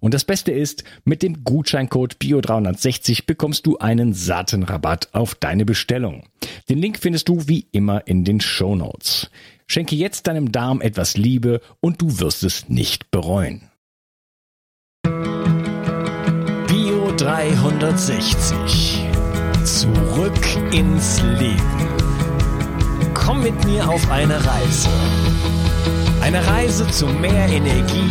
Und das Beste ist, mit dem Gutscheincode BIO360 bekommst du einen satten Rabatt auf deine Bestellung. Den Link findest du wie immer in den Show Notes. Schenke jetzt deinem Darm etwas Liebe und du wirst es nicht bereuen. Bio 360. Zurück ins Leben. Komm mit mir auf eine Reise. Eine Reise zu mehr Energie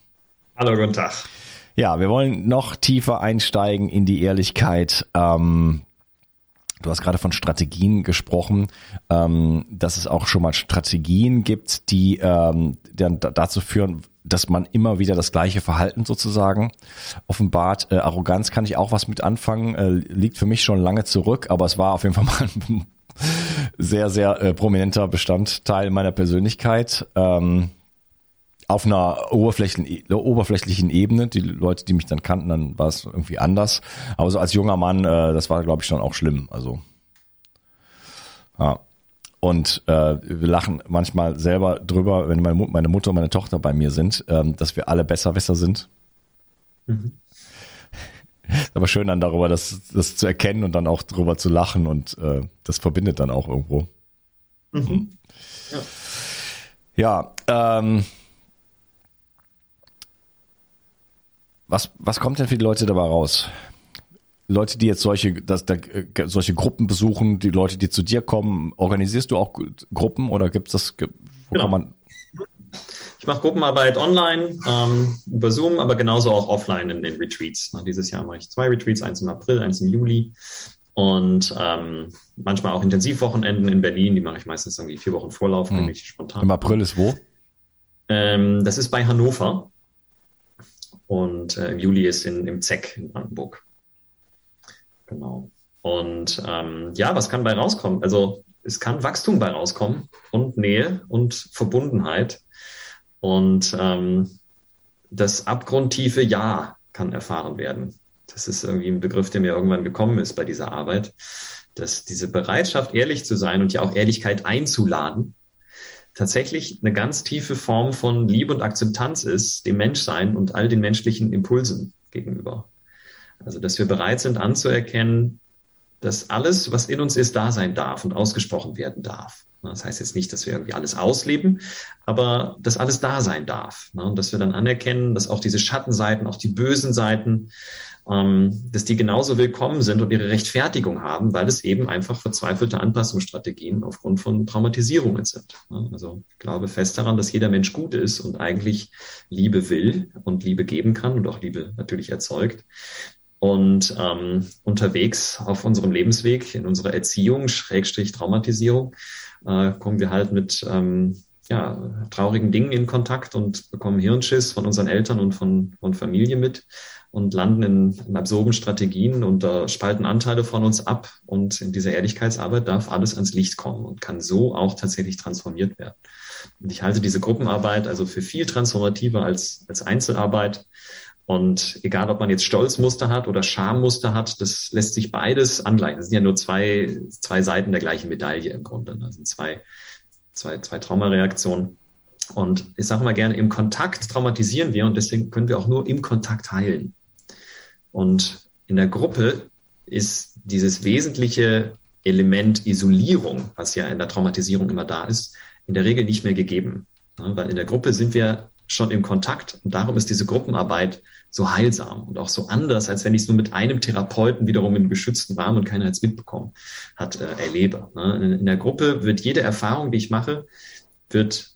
Hallo, guten Tag. Ja, wir wollen noch tiefer einsteigen in die Ehrlichkeit. Ähm, du hast gerade von Strategien gesprochen, ähm, dass es auch schon mal Strategien gibt, die ähm, dann dazu führen, dass man immer wieder das gleiche Verhalten sozusagen offenbart. Äh, Arroganz kann ich auch was mit anfangen, äh, liegt für mich schon lange zurück, aber es war auf jeden Fall mal ein sehr, sehr äh, prominenter Bestandteil meiner Persönlichkeit. Ähm, auf einer oberflächlichen, oberflächlichen Ebene. Die Leute, die mich dann kannten, dann war es irgendwie anders. Aber so als junger Mann, äh, das war, glaube ich, schon auch schlimm. Also ja. Und äh, wir lachen manchmal selber drüber, wenn meine, meine Mutter und meine Tochter bei mir sind, ähm, dass wir alle Besserwisser sind. Mhm. aber schön dann darüber, das, das zu erkennen und dann auch drüber zu lachen und äh, das verbindet dann auch irgendwo. Mhm. Ja, ja ähm, Was, was kommt denn für die Leute dabei raus? Leute, die jetzt solche, dass, da, äh, solche Gruppen besuchen, die Leute, die zu dir kommen, organisierst du auch Gruppen oder gibt es das, wo genau. kann man? Ich mache Gruppenarbeit online, ähm, über Zoom, aber genauso auch offline in den Retreats. Dieses Jahr mache ich zwei Retreats, eins im April, eins im Juli. Und ähm, manchmal auch Intensivwochenenden in Berlin, die mache ich meistens irgendwie vier Wochen Vorlauf, hm. spontan. Im April ist wo? Ähm, das ist bei Hannover und äh, im Juli ist in, im ZEC in Brandenburg. Genau. Und ähm, ja, was kann bei rauskommen? Also es kann Wachstum bei rauskommen und Nähe und Verbundenheit. Und ähm, das abgrundtiefe Ja kann erfahren werden. Das ist irgendwie ein Begriff, der mir irgendwann gekommen ist bei dieser Arbeit, dass diese Bereitschaft, ehrlich zu sein und ja auch Ehrlichkeit einzuladen, tatsächlich eine ganz tiefe Form von Liebe und Akzeptanz ist, dem Menschsein und all den menschlichen Impulsen gegenüber. Also, dass wir bereit sind anzuerkennen, dass alles, was in uns ist, da sein darf und ausgesprochen werden darf. Das heißt jetzt nicht, dass wir irgendwie alles ausleben, aber dass alles da sein darf. Und dass wir dann anerkennen, dass auch diese Schattenseiten, auch die bösen Seiten, ähm, dass die genauso willkommen sind und ihre Rechtfertigung haben, weil es eben einfach verzweifelte Anpassungsstrategien aufgrund von Traumatisierungen sind. Also ich glaube fest daran, dass jeder Mensch gut ist und eigentlich Liebe will und Liebe geben kann und auch Liebe natürlich erzeugt. Und ähm, unterwegs auf unserem Lebensweg, in unserer Erziehung, Schrägstrich Traumatisierung, äh, kommen wir halt mit ähm, ja, traurigen Dingen in Kontakt und bekommen Hirnschiss von unseren Eltern und von, von Familie mit und landen in, in absurden Strategien und äh, spalten Anteile von uns ab. Und in dieser Ehrlichkeitsarbeit darf alles ans Licht kommen und kann so auch tatsächlich transformiert werden. Und ich halte diese Gruppenarbeit also für viel transformativer als, als Einzelarbeit. Und egal, ob man jetzt Stolzmuster hat oder Schammuster hat, das lässt sich beides angleichen. Das sind ja nur zwei, zwei Seiten der gleichen Medaille im Grunde. Das sind zwei, zwei, zwei Traumareaktionen. Und ich sage mal gerne, im Kontakt traumatisieren wir und deswegen können wir auch nur im Kontakt heilen. Und in der Gruppe ist dieses wesentliche Element Isolierung, was ja in der Traumatisierung immer da ist, in der Regel nicht mehr gegeben. Weil in der Gruppe sind wir schon im Kontakt und darum ist diese Gruppenarbeit so heilsam und auch so anders, als wenn ich es nur mit einem Therapeuten wiederum im geschützten Rahmen und keiner hat es mitbekommen hat, äh, erlebe. Ne? In der Gruppe wird jede Erfahrung, die ich mache, wird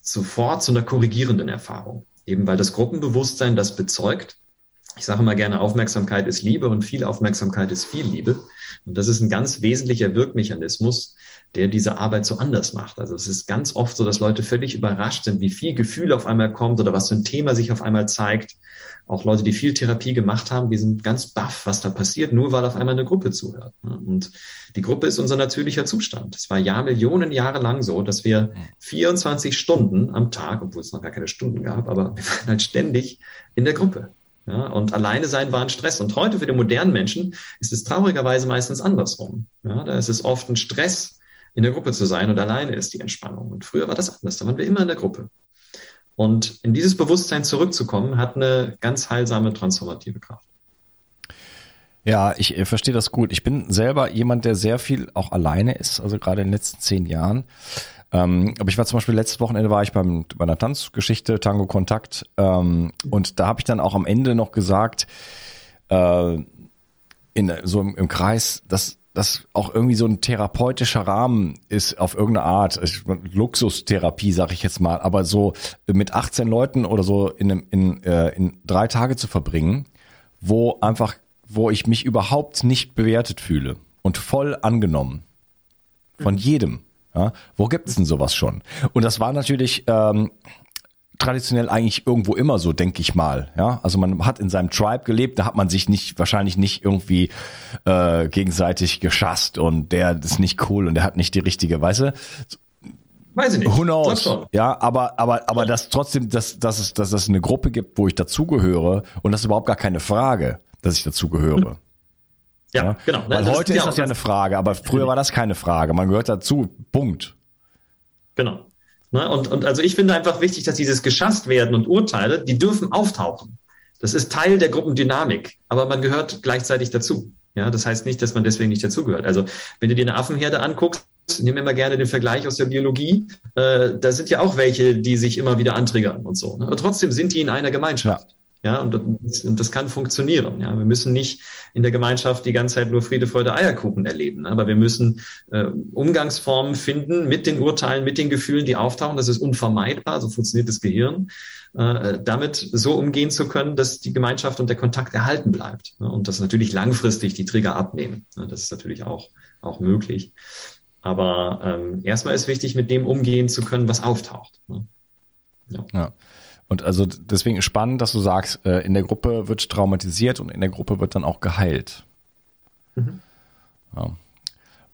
sofort zu einer korrigierenden Erfahrung. Eben weil das Gruppenbewusstsein das bezeugt. Ich sage mal gerne, Aufmerksamkeit ist Liebe und viel Aufmerksamkeit ist viel Liebe. Und das ist ein ganz wesentlicher Wirkmechanismus, der diese Arbeit so anders macht. Also es ist ganz oft so, dass Leute völlig überrascht sind, wie viel Gefühl auf einmal kommt oder was für ein Thema sich auf einmal zeigt. Auch Leute, die viel Therapie gemacht haben, die sind ganz baff, was da passiert, nur weil auf einmal eine Gruppe zuhört. Und die Gruppe ist unser natürlicher Zustand. Es war ja Millionen Jahre lang so, dass wir 24 Stunden am Tag, obwohl es noch gar keine Stunden gab, aber wir waren halt ständig in der Gruppe. Ja, und alleine sein war ein Stress. Und heute für den modernen Menschen ist es traurigerweise meistens andersrum. Ja, da ist es oft ein Stress, in der Gruppe zu sein und alleine ist die Entspannung. Und früher war das anders, da waren wir immer in der Gruppe. Und in dieses Bewusstsein zurückzukommen, hat eine ganz heilsame, transformative Kraft. Ja, ich äh, verstehe das gut. Ich bin selber jemand, der sehr viel auch alleine ist, also gerade in den letzten zehn Jahren. Ähm, aber ich war zum Beispiel letztes Wochenende war ich beim, bei einer Tanzgeschichte, Tango Kontakt, ähm, und da habe ich dann auch am Ende noch gesagt, äh, in, so im, im Kreis, dass das auch irgendwie so ein therapeutischer Rahmen ist auf irgendeine Art, Luxustherapie, sag ich jetzt mal, aber so mit 18 Leuten oder so in, in, äh, in drei Tage zu verbringen, wo einfach, wo ich mich überhaupt nicht bewertet fühle und voll angenommen. Von jedem. Ja, wo gibt es denn sowas schon? Und das war natürlich ähm, traditionell eigentlich irgendwo immer so, denke ich mal. Ja, also man hat in seinem Tribe gelebt, da hat man sich nicht wahrscheinlich nicht irgendwie äh, gegenseitig geschasst und der ist nicht cool und der hat nicht die richtige, weißt du? Weiß ich nicht. Who knows? Ja, aber aber aber dass trotzdem, dass dass es dass es eine Gruppe gibt, wo ich dazugehöre und das ist überhaupt gar keine Frage, dass ich dazugehöre. Ja, ja, genau. Weil das heute ist, ist das ja eine Frage, aber früher war das keine Frage. Man gehört dazu. Punkt. Genau. Ne? Und, und also ich finde einfach wichtig, dass dieses geschasst werden und Urteile, die dürfen auftauchen. Das ist Teil der Gruppendynamik, aber man gehört gleichzeitig dazu. Ja, das heißt nicht, dass man deswegen nicht dazugehört. Also wenn du dir eine Affenherde anguckst, nehmen wir mal gerne den Vergleich aus der Biologie, äh, da sind ja auch welche, die sich immer wieder antriggern und so. Ne? Aber trotzdem sind die in einer Gemeinschaft. Ja. Ja, und, und das kann funktionieren. Ja, wir müssen nicht in der Gemeinschaft die ganze Zeit nur Friede, Freude, Eierkuchen erleben. Aber wir müssen äh, Umgangsformen finden mit den Urteilen, mit den Gefühlen, die auftauchen. Das ist unvermeidbar. So funktioniert das Gehirn. Äh, damit so umgehen zu können, dass die Gemeinschaft und der Kontakt erhalten bleibt. Ja, und dass natürlich langfristig die Trigger abnehmen. Ja, das ist natürlich auch, auch möglich. Aber ähm, erstmal ist wichtig, mit dem umgehen zu können, was auftaucht. Ja. ja. Und also deswegen ist spannend, dass du sagst, äh, in der Gruppe wird traumatisiert und in der Gruppe wird dann auch geheilt. Mhm. Ja.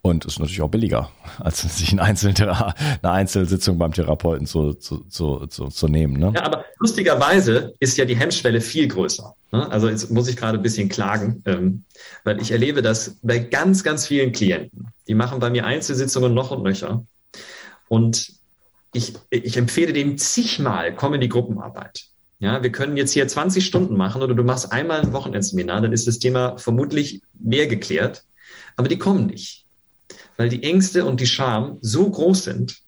Und ist natürlich auch billiger, als sich ein eine Einzelsitzung beim Therapeuten zu, zu, zu, zu, zu nehmen. Ne? Ja, aber lustigerweise ist ja die Hemmschwelle viel größer. Ne? Also jetzt muss ich gerade ein bisschen klagen, ähm, weil ich erlebe das bei ganz, ganz vielen Klienten. Die machen bei mir Einzelsitzungen noch und nöcher. Und ich, ich empfehle denen zigmal, komm in die Gruppenarbeit. Ja, wir können jetzt hier 20 Stunden machen oder du machst einmal ein Wochenendseminar, dann ist das Thema vermutlich mehr geklärt. Aber die kommen nicht, weil die Ängste und die Scham so groß sind,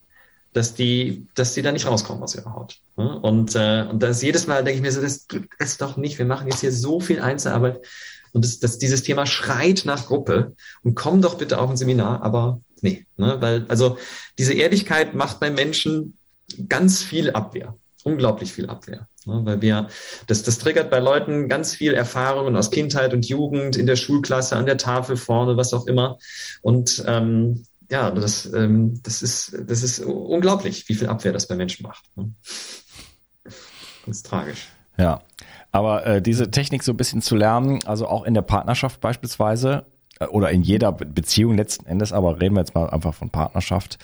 dass die, dass die da nicht rauskommen aus ihrer Haut. Und, äh, und das jedes Mal denke ich mir so, das gibt es doch nicht. Wir machen jetzt hier so viel Einzelarbeit und das, das, dieses Thema schreit nach Gruppe und komm doch bitte auf ein Seminar, aber nee, ne? weil also diese Ehrlichkeit macht bei Menschen ganz viel Abwehr, unglaublich viel Abwehr, ne? weil wir das, das triggert bei Leuten ganz viel Erfahrungen aus Kindheit und Jugend in der Schulklasse, an der Tafel vorne, was auch immer und ähm, ja, das, ähm, das ist das ist unglaublich, wie viel Abwehr das bei Menschen macht. Ne? Ist tragisch. Ja. Aber äh, diese Technik so ein bisschen zu lernen, also auch in der Partnerschaft beispielsweise, oder in jeder Beziehung letzten Endes, aber reden wir jetzt mal einfach von Partnerschaft,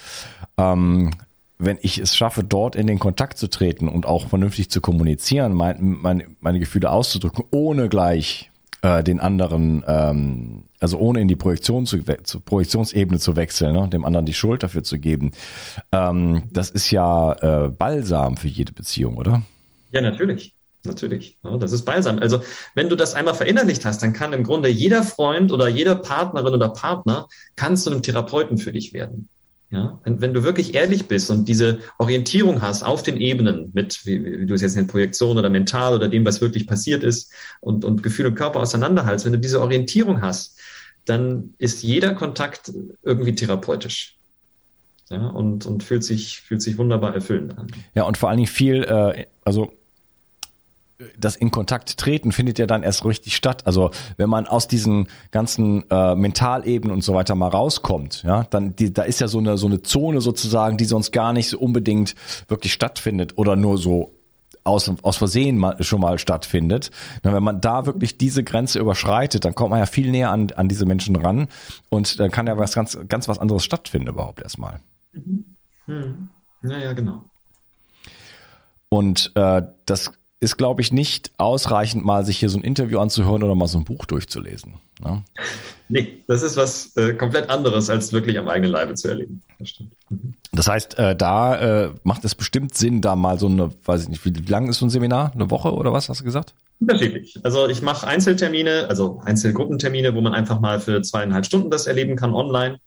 ähm, wenn ich es schaffe, dort in den Kontakt zu treten und auch vernünftig zu kommunizieren, mein, mein, meine Gefühle auszudrücken, ohne gleich äh, den anderen, ähm, also ohne in die Projektion zu, zu Projektionsebene zu wechseln, ne, dem anderen die Schuld dafür zu geben, ähm, das ist ja äh, Balsam für jede Beziehung, oder? Ja, natürlich. Natürlich. Ja, das ist balsam. Also, wenn du das einmal verinnerlicht hast, dann kann im Grunde jeder Freund oder jede Partnerin oder Partner kann zu einem Therapeuten für dich werden. Ja, wenn, wenn du wirklich ehrlich bist und diese Orientierung hast auf den Ebenen mit, wie, wie du es jetzt in Projektion oder mental oder dem, was wirklich passiert ist und, und Gefühl und Körper auseinanderhaltst, wenn du diese Orientierung hast, dann ist jeder Kontakt irgendwie therapeutisch. Ja, und, und fühlt sich, fühlt sich wunderbar erfüllend an. Ja, und vor allen Dingen viel, äh, also das in Kontakt treten findet ja dann erst richtig statt. Also wenn man aus diesen ganzen äh, Mentalebenen und so weiter mal rauskommt, ja, dann die, da ist ja so eine so eine Zone sozusagen, die sonst gar nicht so unbedingt wirklich stattfindet oder nur so aus, aus Versehen mal, schon mal stattfindet. Na, wenn man da wirklich diese Grenze überschreitet, dann kommt man ja viel näher an, an diese Menschen ran und dann kann ja was ganz, ganz was anderes stattfinden überhaupt erstmal. Mhm. Hm. Ja, ja, genau. Und äh, das ist, glaube ich, nicht ausreichend, mal sich hier so ein Interview anzuhören oder mal so ein Buch durchzulesen. Ne? Nee, das ist was äh, komplett anderes, als wirklich am eigenen Leibe zu erleben. Das stimmt. Das heißt, äh, da äh, macht es bestimmt Sinn, da mal so eine, weiß ich nicht, wie, wie lang ist so ein Seminar? Eine Woche oder was, hast du gesagt? Unterschiedlich. Also ich mache Einzeltermine, also Einzelgruppentermine, wo man einfach mal für zweieinhalb Stunden das erleben kann online.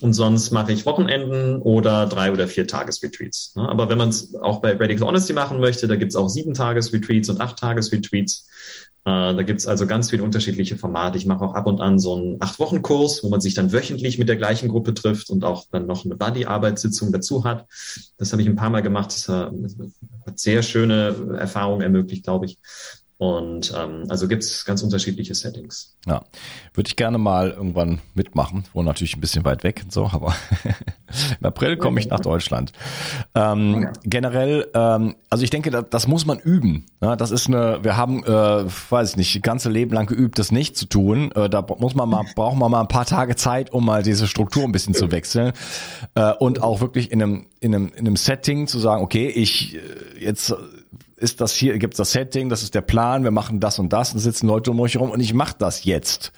Und sonst mache ich Wochenenden oder drei oder vier Tagesretreats. Ne? Aber wenn man es auch bei Radical Honesty machen möchte, da gibt es auch sieben Tagesretreats und acht Tagesretreats. Äh, da gibt es also ganz viele unterschiedliche Formate. Ich mache auch ab und an so einen Acht-Wochen-Kurs, wo man sich dann wöchentlich mit der gleichen Gruppe trifft und auch dann noch eine Buddy-Arbeitssitzung dazu hat. Das habe ich ein paar Mal gemacht. Das hat sehr schöne Erfahrungen ermöglicht, glaube ich. Und ähm, also gibt's ganz unterschiedliche Settings. Ja, würde ich gerne mal irgendwann mitmachen. Wohne natürlich ein bisschen weit weg und so, aber im April komme ich nach Deutschland. Ähm, ja. Generell, ähm, also ich denke, das, das muss man üben. Ja, das ist eine, wir haben, äh, weiß ich nicht, ganze Leben lang geübt, das nicht zu tun. Äh, da muss man mal, braucht man mal ein paar Tage Zeit, um mal diese Struktur ein bisschen zu wechseln äh, und auch wirklich in einem in einem in einem Setting zu sagen, okay, ich äh, jetzt ist das hier, gibt es das Setting, das ist der Plan, wir machen das und das, und sitzen Leute um euch herum und ich mache das jetzt.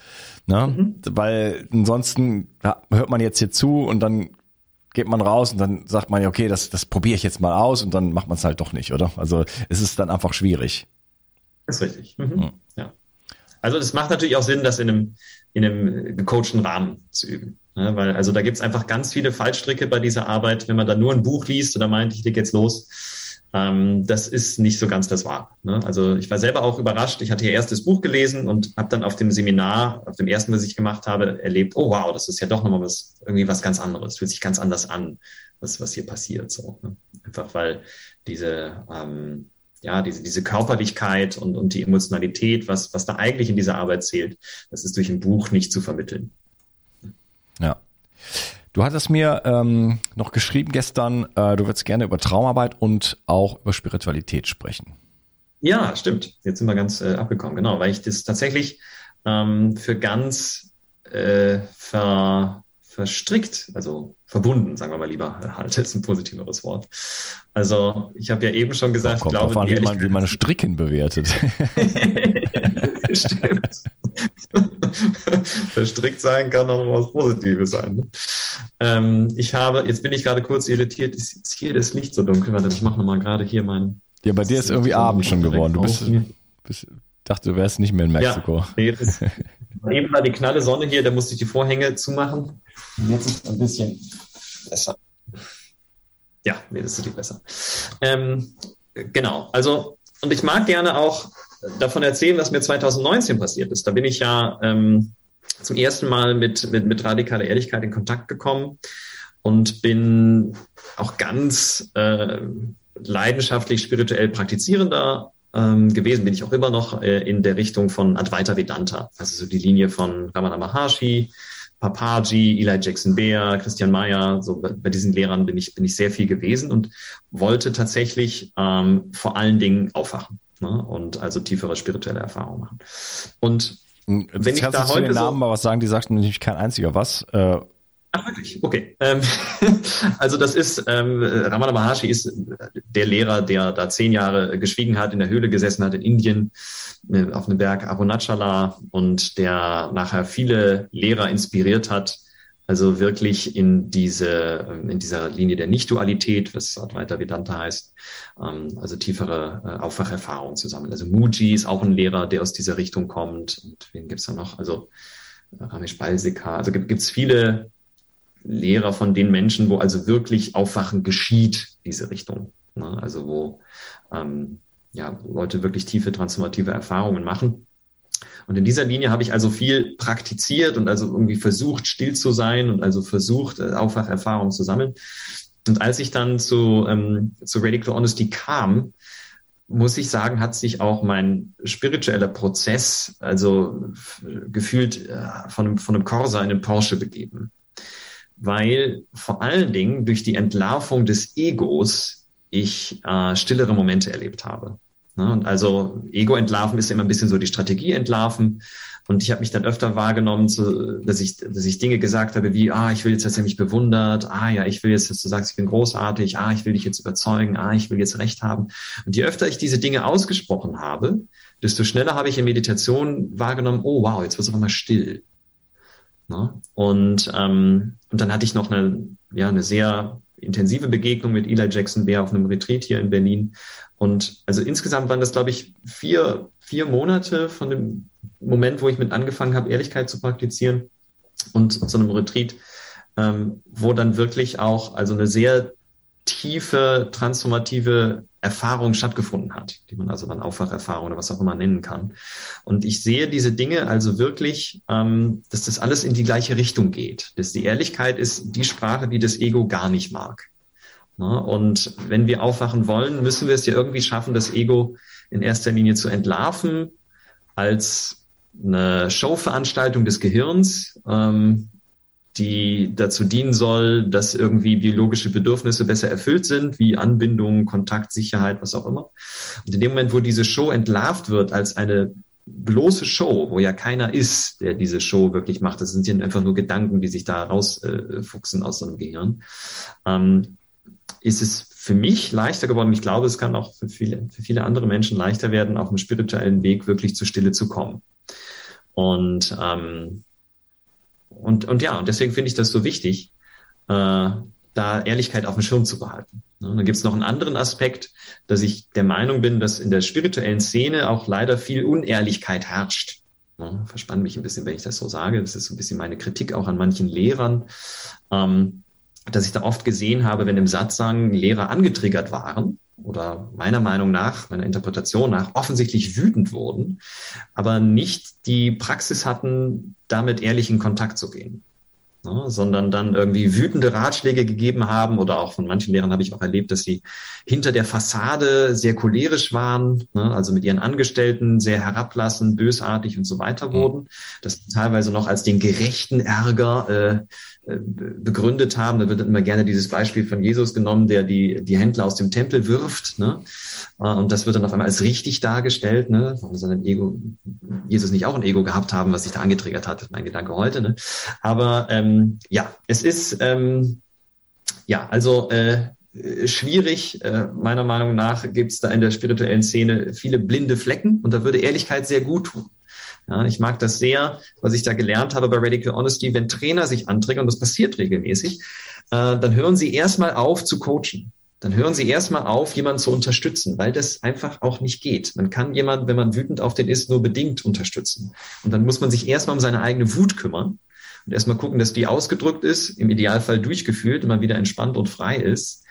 Ne? Mhm. Weil ansonsten ja, hört man jetzt hier zu und dann geht man raus und dann sagt man ja, okay, das, das probiere ich jetzt mal aus und dann macht man es halt doch nicht, oder? Also es ist dann einfach schwierig. Das ist richtig. Mhm. Mhm. Ja. Also es macht natürlich auch Sinn, das in einem, in einem gecoachten Rahmen zu üben. Ne? Weil also da gibt es einfach ganz viele Fallstricke bei dieser Arbeit, wenn man da nur ein Buch liest oder meint, ich leg jetzt los ähm, das ist nicht so ganz das Wahr. Ne? Also ich war selber auch überrascht. Ich hatte ihr erstes Buch gelesen und habe dann auf dem Seminar, auf dem ersten, was ich gemacht habe, erlebt, oh wow, das ist ja doch nochmal was, irgendwie was ganz anderes. Fühlt sich ganz anders an, was, was hier passiert. So, ne? Einfach weil diese, ähm, ja, diese, diese Körperlichkeit und, und die Emotionalität, was, was da eigentlich in dieser Arbeit zählt, das ist durch ein Buch nicht zu vermitteln. Ja. Du hattest mir ähm, noch geschrieben gestern, äh, du würdest gerne über Traumarbeit und auch über Spiritualität sprechen. Ja, stimmt. Jetzt sind wir ganz äh, abgekommen, genau, weil ich das tatsächlich ähm, für ganz äh, ver, verstrickt, also verbunden, sagen wir mal lieber, halte ist ein positiveres Wort. Also ich habe ja eben schon gesagt, ich glaube, an, wie man, wie man Stricken bewertet. Stimmt. Verstrickt sein kann auch was Positives sein. Ne? Ähm, ich habe, jetzt bin ich gerade kurz irritiert, ist jetzt hier das Licht so dunkel. Warte, ich mache nochmal gerade hier mein. Ja, bei dir ist irgendwie Abend schon geworden. Du bist, bist, dachte, du wärst nicht mehr in Mexiko. Ja, nee, das, eben war die knalle Sonne hier, da musste ich die Vorhänge zumachen. Und jetzt ist es ein bisschen besser. Ja, ist natürlich besser. Ähm, genau, also, und ich mag gerne auch davon erzählen, was mir 2019 passiert ist. Da bin ich ja ähm, zum ersten Mal mit, mit, mit radikaler Ehrlichkeit in Kontakt gekommen und bin auch ganz äh, leidenschaftlich spirituell praktizierender ähm, gewesen, bin ich auch immer noch äh, in der Richtung von Advaita Vedanta, also so die Linie von Ramana Maharshi, Papaji, Eli Jackson Beer, Christian Meyer, so bei, bei, diesen Lehrern bin ich, bin ich sehr viel gewesen und wollte tatsächlich ähm, vor allen Dingen aufwachen ne? und also tiefere spirituelle Erfahrungen machen. Und wenn ich da heute den Namen so, mal was sagen, die sagten nämlich kein einziger was. Äh, Ach, wirklich? Okay. Ähm, also das ist, ähm, Ramana Maharshi ist der Lehrer, der da zehn Jahre geschwiegen hat, in der Höhle gesessen hat in Indien, äh, auf einem Berg Arunachala und der nachher viele Lehrer inspiriert hat, also wirklich in diese, in dieser Linie der Nicht-Dualität, was Advaita Vedanta heißt, ähm, also tiefere äh, Aufwacherfahrungen zusammen. Also Muji ist auch ein Lehrer, der aus dieser Richtung kommt. Und wen gibt's da noch? Also Ramesh Balsika. Also gibt es viele Lehrer von den Menschen, wo also wirklich Aufwachen geschieht, diese Richtung. Ne? Also wo ähm, ja, Leute wirklich tiefe transformative Erfahrungen machen. Und in dieser Linie habe ich also viel praktiziert und also irgendwie versucht, still zu sein und also versucht, äh, Aufwacherfahrungen zu sammeln. Und als ich dann zu, ähm, zu Radical Honesty kam, muss ich sagen, hat sich auch mein spiritueller Prozess, also gefühlt äh, von, einem, von einem Corsa in einen Porsche begeben weil vor allen Dingen durch die Entlarvung des Egos ich äh, stillere Momente erlebt habe. Ne? Und also Ego entlarven ist immer ein bisschen so die Strategie entlarven. Und ich habe mich dann öfter wahrgenommen, so, dass, ich, dass ich Dinge gesagt habe wie, ah, ich will jetzt, dass er mich bewundert, ah ja, ich will jetzt, dass du sagst, ich bin großartig, ah, ich will dich jetzt überzeugen, ah, ich will jetzt Recht haben. Und je öfter ich diese Dinge ausgesprochen habe, desto schneller habe ich in Meditation wahrgenommen, oh wow, jetzt wird es auf einmal still. Ne? Und, ähm, und dann hatte ich noch eine, ja, eine sehr intensive Begegnung mit Eli Jackson Bär auf einem Retreat hier in Berlin. Und also insgesamt waren das, glaube ich, vier, vier Monate von dem Moment, wo ich mit angefangen habe, Ehrlichkeit zu praktizieren und zu einem Retreat, ähm, wo dann wirklich auch also eine sehr tiefe transformative Erfahrung stattgefunden hat, die man also dann Aufwacherfahrung oder was auch immer nennen kann. Und ich sehe diese Dinge also wirklich, ähm, dass das alles in die gleiche Richtung geht. Dass die Ehrlichkeit ist die Sprache, die das Ego gar nicht mag. Ja, und wenn wir aufwachen wollen, müssen wir es ja irgendwie schaffen, das Ego in erster Linie zu entlarven als eine Showveranstaltung des Gehirns, ähm, die dazu dienen soll, dass irgendwie biologische Bedürfnisse besser erfüllt sind, wie Anbindung, Kontakt, Sicherheit, was auch immer. Und in dem Moment, wo diese Show entlarvt wird als eine bloße Show, wo ja keiner ist, der diese Show wirklich macht, das sind ja einfach nur Gedanken, die sich da rausfuchsen äh, aus so einem Gehirn, ähm, ist es für mich leichter geworden. Ich glaube, es kann auch für viele, für viele andere Menschen leichter werden, auf dem spirituellen Weg wirklich zur Stille zu kommen. Und ähm, und, und ja, und deswegen finde ich das so wichtig, äh, da Ehrlichkeit auf dem Schirm zu behalten. Und dann gibt es noch einen anderen Aspekt, dass ich der Meinung bin, dass in der spirituellen Szene auch leider viel Unehrlichkeit herrscht. Ja, verspann mich ein bisschen, wenn ich das so sage. Das ist so ein bisschen meine Kritik auch an manchen Lehrern, ähm, dass ich da oft gesehen habe, wenn im Satzang Lehrer angetriggert waren, oder meiner Meinung nach, meiner Interpretation nach, offensichtlich wütend wurden, aber nicht die Praxis hatten, damit ehrlich in Kontakt zu gehen. Ne, sondern dann irgendwie wütende Ratschläge gegeben haben oder auch von manchen Lehrern habe ich auch erlebt, dass sie hinter der Fassade sehr cholerisch waren, ne, also mit ihren Angestellten sehr herablassend, bösartig und so weiter mhm. wurden, das teilweise noch als den gerechten Ärger äh, begründet haben. Da wird immer gerne dieses Beispiel von Jesus genommen, der die, die Händler aus dem Tempel wirft. Ne? Äh, und das wird dann auf einmal als richtig dargestellt. Ne? Warum soll ein Ego, Jesus nicht auch ein Ego gehabt haben, was sich da angetriggert hat, ist mein Gedanke heute. Ne? Aber ähm, ja, es ist, ähm, ja, also äh, schwierig. Äh, meiner Meinung nach gibt es da in der spirituellen Szene viele blinde Flecken und da würde Ehrlichkeit sehr gut tun. Ja, ich mag das sehr, was ich da gelernt habe bei Radical Honesty. Wenn Trainer sich antriggern, und das passiert regelmäßig, äh, dann hören sie erstmal auf zu coachen. Dann hören sie erstmal auf, jemanden zu unterstützen, weil das einfach auch nicht geht. Man kann jemanden, wenn man wütend auf den ist, nur bedingt unterstützen. Und dann muss man sich erstmal um seine eigene Wut kümmern und erstmal gucken, dass die ausgedrückt ist, im Idealfall durchgefühlt und man wieder entspannt und frei ist,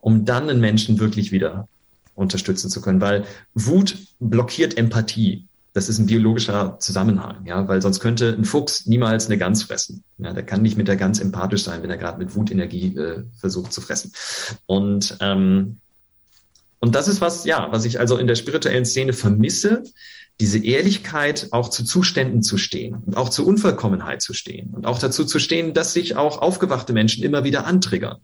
um dann einen Menschen wirklich wieder unterstützen zu können, weil Wut blockiert Empathie das ist ein biologischer Zusammenhang, ja, weil sonst könnte ein Fuchs niemals eine Gans fressen. Ja, der kann nicht mit der Gans empathisch sein, wenn er gerade mit Wutenergie äh, versucht zu fressen. Und ähm, und das ist was, ja, was ich also in der spirituellen Szene vermisse, diese Ehrlichkeit, auch zu Zuständen zu stehen und auch zur Unvollkommenheit zu stehen und auch dazu zu stehen, dass sich auch aufgewachte Menschen immer wieder antriggern.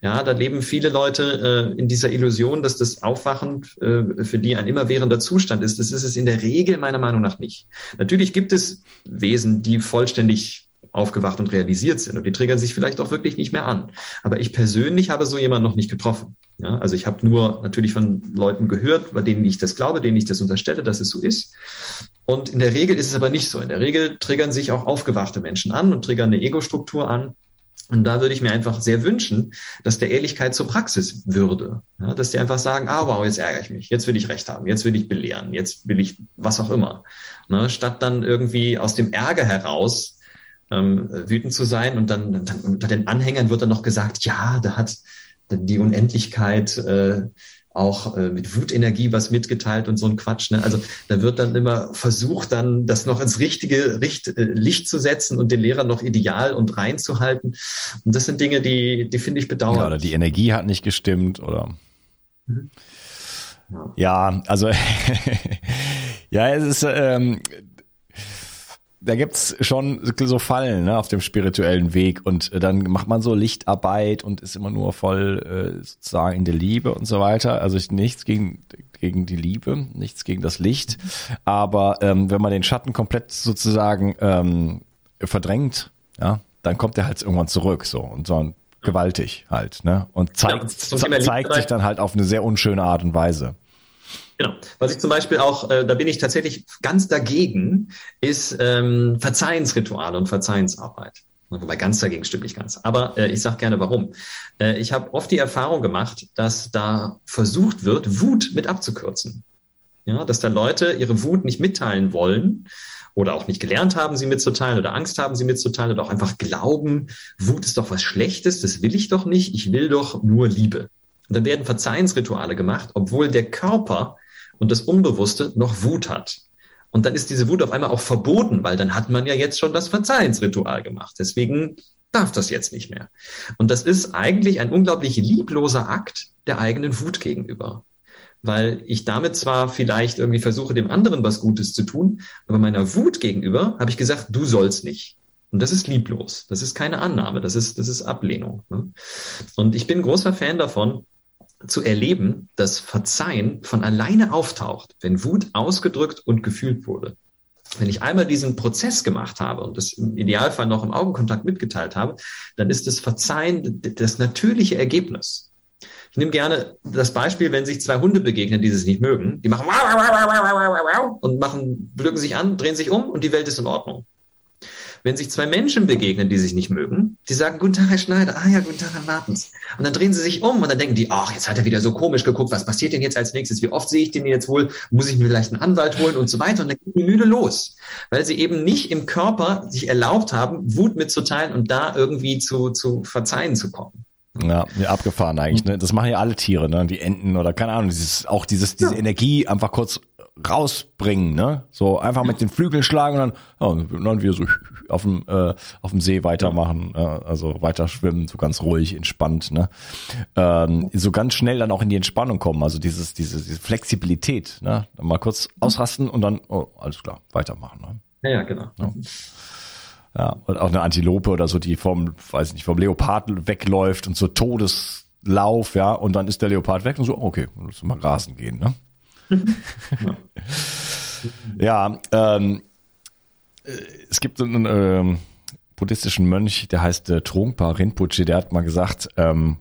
Ja, da leben viele Leute äh, in dieser Illusion, dass das Aufwachen äh, für die ein immerwährender Zustand ist. Das ist es in der Regel meiner Meinung nach nicht. Natürlich gibt es Wesen, die vollständig aufgewacht und realisiert sind. Und die triggern sich vielleicht auch wirklich nicht mehr an. Aber ich persönlich habe so jemanden noch nicht getroffen. Ja, also ich habe nur natürlich von Leuten gehört, bei denen ich das glaube, denen ich das unterstelle, dass es so ist. Und in der Regel ist es aber nicht so. In der Regel triggern sich auch aufgewachte Menschen an und triggern eine Ego-Struktur an. Und da würde ich mir einfach sehr wünschen, dass der Ehrlichkeit zur Praxis würde. Ja, dass die einfach sagen, ah, wow, jetzt ärgere ich mich, jetzt will ich Recht haben, jetzt will ich belehren, jetzt will ich was auch immer. Ne, statt dann irgendwie aus dem Ärger heraus ähm, wütend zu sein und dann, dann unter den Anhängern wird dann noch gesagt, ja, da hat die Unendlichkeit äh, auch äh, mit Wutenergie was mitgeteilt und so ein Quatsch. Ne? Also da wird dann immer versucht, dann das noch ins richtige Richt, äh, Licht zu setzen und den Lehrer noch ideal und rein zu halten. Und das sind Dinge, die, die finde ich bedauerlich. Ja, oder die Energie hat nicht gestimmt oder. Mhm. Ja. ja, also ja, es ist ähm, da gibt's schon so Fallen ne, auf dem spirituellen Weg und äh, dann macht man so Lichtarbeit und ist immer nur voll äh, sozusagen in der Liebe und so weiter. Also ich, nichts gegen gegen die Liebe, nichts gegen das Licht, aber ähm, wenn man den Schatten komplett sozusagen ähm, verdrängt, ja, dann kommt er halt irgendwann zurück so und so gewaltig halt, ne? Und zeigt, ja, zeigt sich dann halt auf eine sehr unschöne Art und Weise. Genau. Was ich zum Beispiel auch, äh, da bin ich tatsächlich ganz dagegen, ist ähm, Verzeihensrituale und Verzeihensarbeit. Wobei ganz dagegen stimmt nicht ganz. Aber äh, ich sage gerne warum. Äh, ich habe oft die Erfahrung gemacht, dass da versucht wird, Wut mit abzukürzen. Ja, dass da Leute ihre Wut nicht mitteilen wollen oder auch nicht gelernt haben, sie mitzuteilen oder Angst haben, sie mitzuteilen oder auch einfach glauben, Wut ist doch was Schlechtes, das will ich doch nicht, ich will doch nur Liebe. Und dann werden Verzeihensrituale gemacht, obwohl der Körper und das Unbewusste noch Wut hat. Und dann ist diese Wut auf einmal auch verboten, weil dann hat man ja jetzt schon das Verzeihensritual gemacht. Deswegen darf das jetzt nicht mehr. Und das ist eigentlich ein unglaublich liebloser Akt der eigenen Wut gegenüber. Weil ich damit zwar vielleicht irgendwie versuche, dem anderen was Gutes zu tun, aber meiner Wut gegenüber habe ich gesagt, du sollst nicht. Und das ist lieblos. Das ist keine Annahme. Das ist, das ist Ablehnung. Ne? Und ich bin großer Fan davon, zu erleben, dass Verzeihen von alleine auftaucht, wenn Wut ausgedrückt und gefühlt wurde. Wenn ich einmal diesen Prozess gemacht habe und das im Idealfall noch im Augenkontakt mitgeteilt habe, dann ist das Verzeihen das natürliche Ergebnis. Ich nehme gerne das Beispiel, wenn sich zwei Hunde begegnen, die sich nicht mögen, die machen und machen, blöken sich an, drehen sich um und die Welt ist in Ordnung. Wenn sich zwei Menschen begegnen, die sich nicht mögen, die sagen, guten Tag, Herr Schneider, ah ja, guten Tag, Herr Martens. Und dann drehen sie sich um und dann denken die, ach, jetzt hat er wieder so komisch geguckt, was passiert denn jetzt als nächstes? Wie oft sehe ich den jetzt wohl? Muss ich mir vielleicht einen Anwalt holen und so weiter? Und dann geht die Mühle los, weil sie eben nicht im Körper sich erlaubt haben, Wut mitzuteilen und da irgendwie zu, zu verzeihen zu kommen. Ja, ja, abgefahren eigentlich. Ne? Das machen ja alle Tiere, ne? Die Enten oder keine Ahnung, dieses, auch dieses, diese ja. Energie einfach kurz rausbringen, ne? So einfach mit den Flügeln schlagen und dann, ja, dann wieder so auf dem, äh, auf dem See weitermachen, äh, also weiter schwimmen, so ganz ruhig, entspannt, ne? Ähm, so ganz schnell dann auch in die Entspannung kommen, also dieses, diese, diese Flexibilität, ne? Dann mal kurz ausrasten und dann, oh, alles klar, weitermachen, ne? Ja, ja, genau. Ja. ja, und auch eine Antilope oder so, die vom, weiß nicht, vom Leopard wegläuft und so Todeslauf, ja, und dann ist der Leopard weg und so, okay, lass mal grasen gehen, ne? ja, ähm, äh, es gibt einen ähm, buddhistischen Mönch, der heißt äh, Trungpa Rinpoche, der hat mal gesagt, ähm,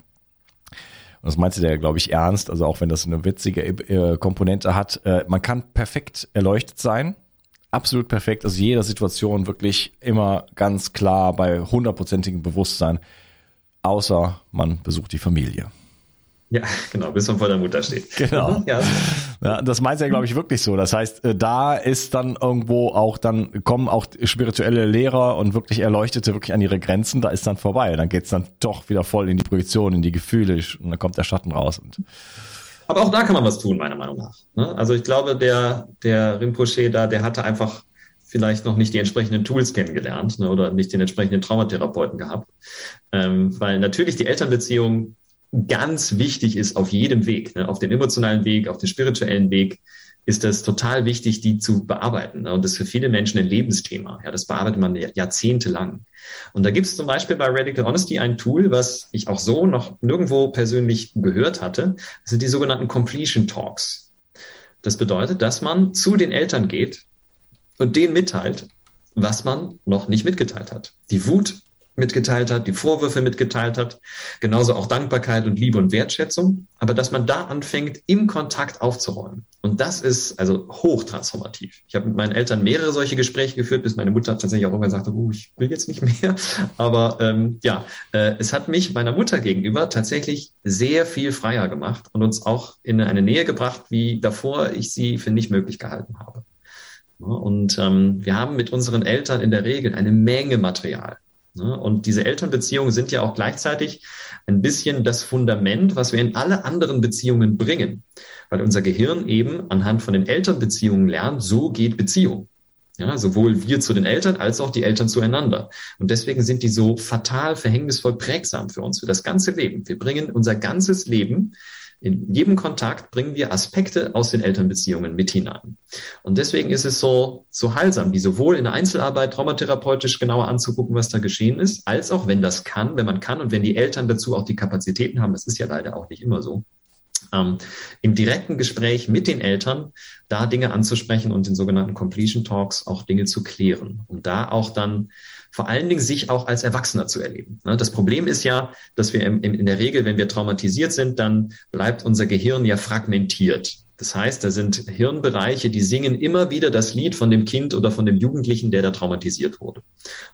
und das meinte der, glaube ich, ernst, also auch wenn das eine witzige äh, Komponente hat, äh, man kann perfekt erleuchtet sein, absolut perfekt, also jeder Situation wirklich immer ganz klar bei hundertprozentigem Bewusstsein, außer man besucht die Familie. Ja, genau, bis man vor der Mutter steht. Genau. Ja, ja das meint er, glaube ich, wirklich so. Das heißt, äh, da ist dann irgendwo auch, dann kommen auch spirituelle Lehrer und wirklich Erleuchtete wirklich an ihre Grenzen, da ist dann vorbei. Dann geht's dann doch wieder voll in die Projektion, in die Gefühle und dann kommt der Schatten raus. Und Aber auch da kann man was tun, meiner Meinung nach. Ne? Also ich glaube, der, der Rinpoche da, der hatte einfach vielleicht noch nicht die entsprechenden Tools kennengelernt ne, oder nicht den entsprechenden Traumatherapeuten gehabt. Ähm, weil natürlich die Elternbeziehung ganz wichtig ist auf jedem Weg, ne, auf den emotionalen Weg, auf den spirituellen Weg, ist das total wichtig, die zu bearbeiten. Ne? Und das ist für viele Menschen ein Lebensthema. Ja, das bearbeitet man jahrzehntelang. Und da gibt es zum Beispiel bei Radical Honesty ein Tool, was ich auch so noch nirgendwo persönlich gehört hatte. Das sind die sogenannten Completion Talks. Das bedeutet, dass man zu den Eltern geht und denen mitteilt, was man noch nicht mitgeteilt hat. Die Wut mitgeteilt hat, die Vorwürfe mitgeteilt hat, genauso auch Dankbarkeit und Liebe und Wertschätzung, aber dass man da anfängt, im Kontakt aufzuräumen. Und das ist also hochtransformativ. Ich habe mit meinen Eltern mehrere solche Gespräche geführt, bis meine Mutter tatsächlich auch irgendwann sagte, oh, ich will jetzt nicht mehr. Aber ähm, ja, äh, es hat mich meiner Mutter gegenüber tatsächlich sehr viel freier gemacht und uns auch in eine Nähe gebracht, wie davor ich sie für nicht möglich gehalten habe. Und ähm, wir haben mit unseren Eltern in der Regel eine Menge Material. Ne? Und diese Elternbeziehungen sind ja auch gleichzeitig ein bisschen das Fundament, was wir in alle anderen Beziehungen bringen. Weil unser Gehirn eben anhand von den Elternbeziehungen lernt, so geht Beziehung. Ja, sowohl wir zu den Eltern als auch die Eltern zueinander. Und deswegen sind die so fatal, verhängnisvoll prägsam für uns, für das ganze Leben. Wir bringen unser ganzes Leben in jedem Kontakt bringen wir Aspekte aus den Elternbeziehungen mit hinein. Und deswegen ist es so, so heilsam, die sowohl in der Einzelarbeit traumatherapeutisch genauer anzugucken, was da geschehen ist, als auch, wenn das kann, wenn man kann und wenn die Eltern dazu auch die Kapazitäten haben, das ist ja leider auch nicht immer so, ähm, im direkten Gespräch mit den Eltern da Dinge anzusprechen und in sogenannten Completion Talks auch Dinge zu klären und da auch dann vor allen Dingen sich auch als Erwachsener zu erleben. Ne, das Problem ist ja, dass wir in der Regel, wenn wir traumatisiert sind, dann bleibt unser Gehirn ja fragmentiert. Das heißt, da sind Hirnbereiche, die singen immer wieder das Lied von dem Kind oder von dem Jugendlichen, der da traumatisiert wurde.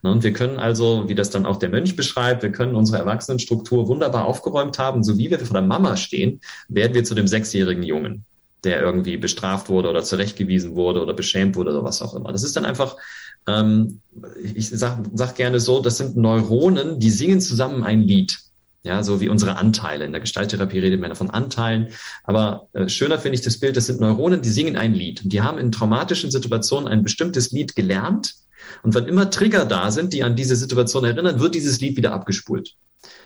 Ne, und wir können also, wie das dann auch der Mönch beschreibt, wir können unsere Erwachsenenstruktur wunderbar aufgeräumt haben. So wie wir vor der Mama stehen, werden wir zu dem sechsjährigen Jungen, der irgendwie bestraft wurde oder zurechtgewiesen wurde oder beschämt wurde oder was auch immer. Das ist dann einfach ähm, ich sag, sag gerne so, das sind Neuronen, die singen zusammen ein Lied. Ja, so wie unsere Anteile. In der Gestalttherapie redet man von Anteilen. Aber äh, schöner finde ich das Bild, das sind Neuronen, die singen ein Lied. Und die haben in traumatischen Situationen ein bestimmtes Lied gelernt. Und wenn immer Trigger da sind, die an diese Situation erinnern, wird dieses Lied wieder abgespult.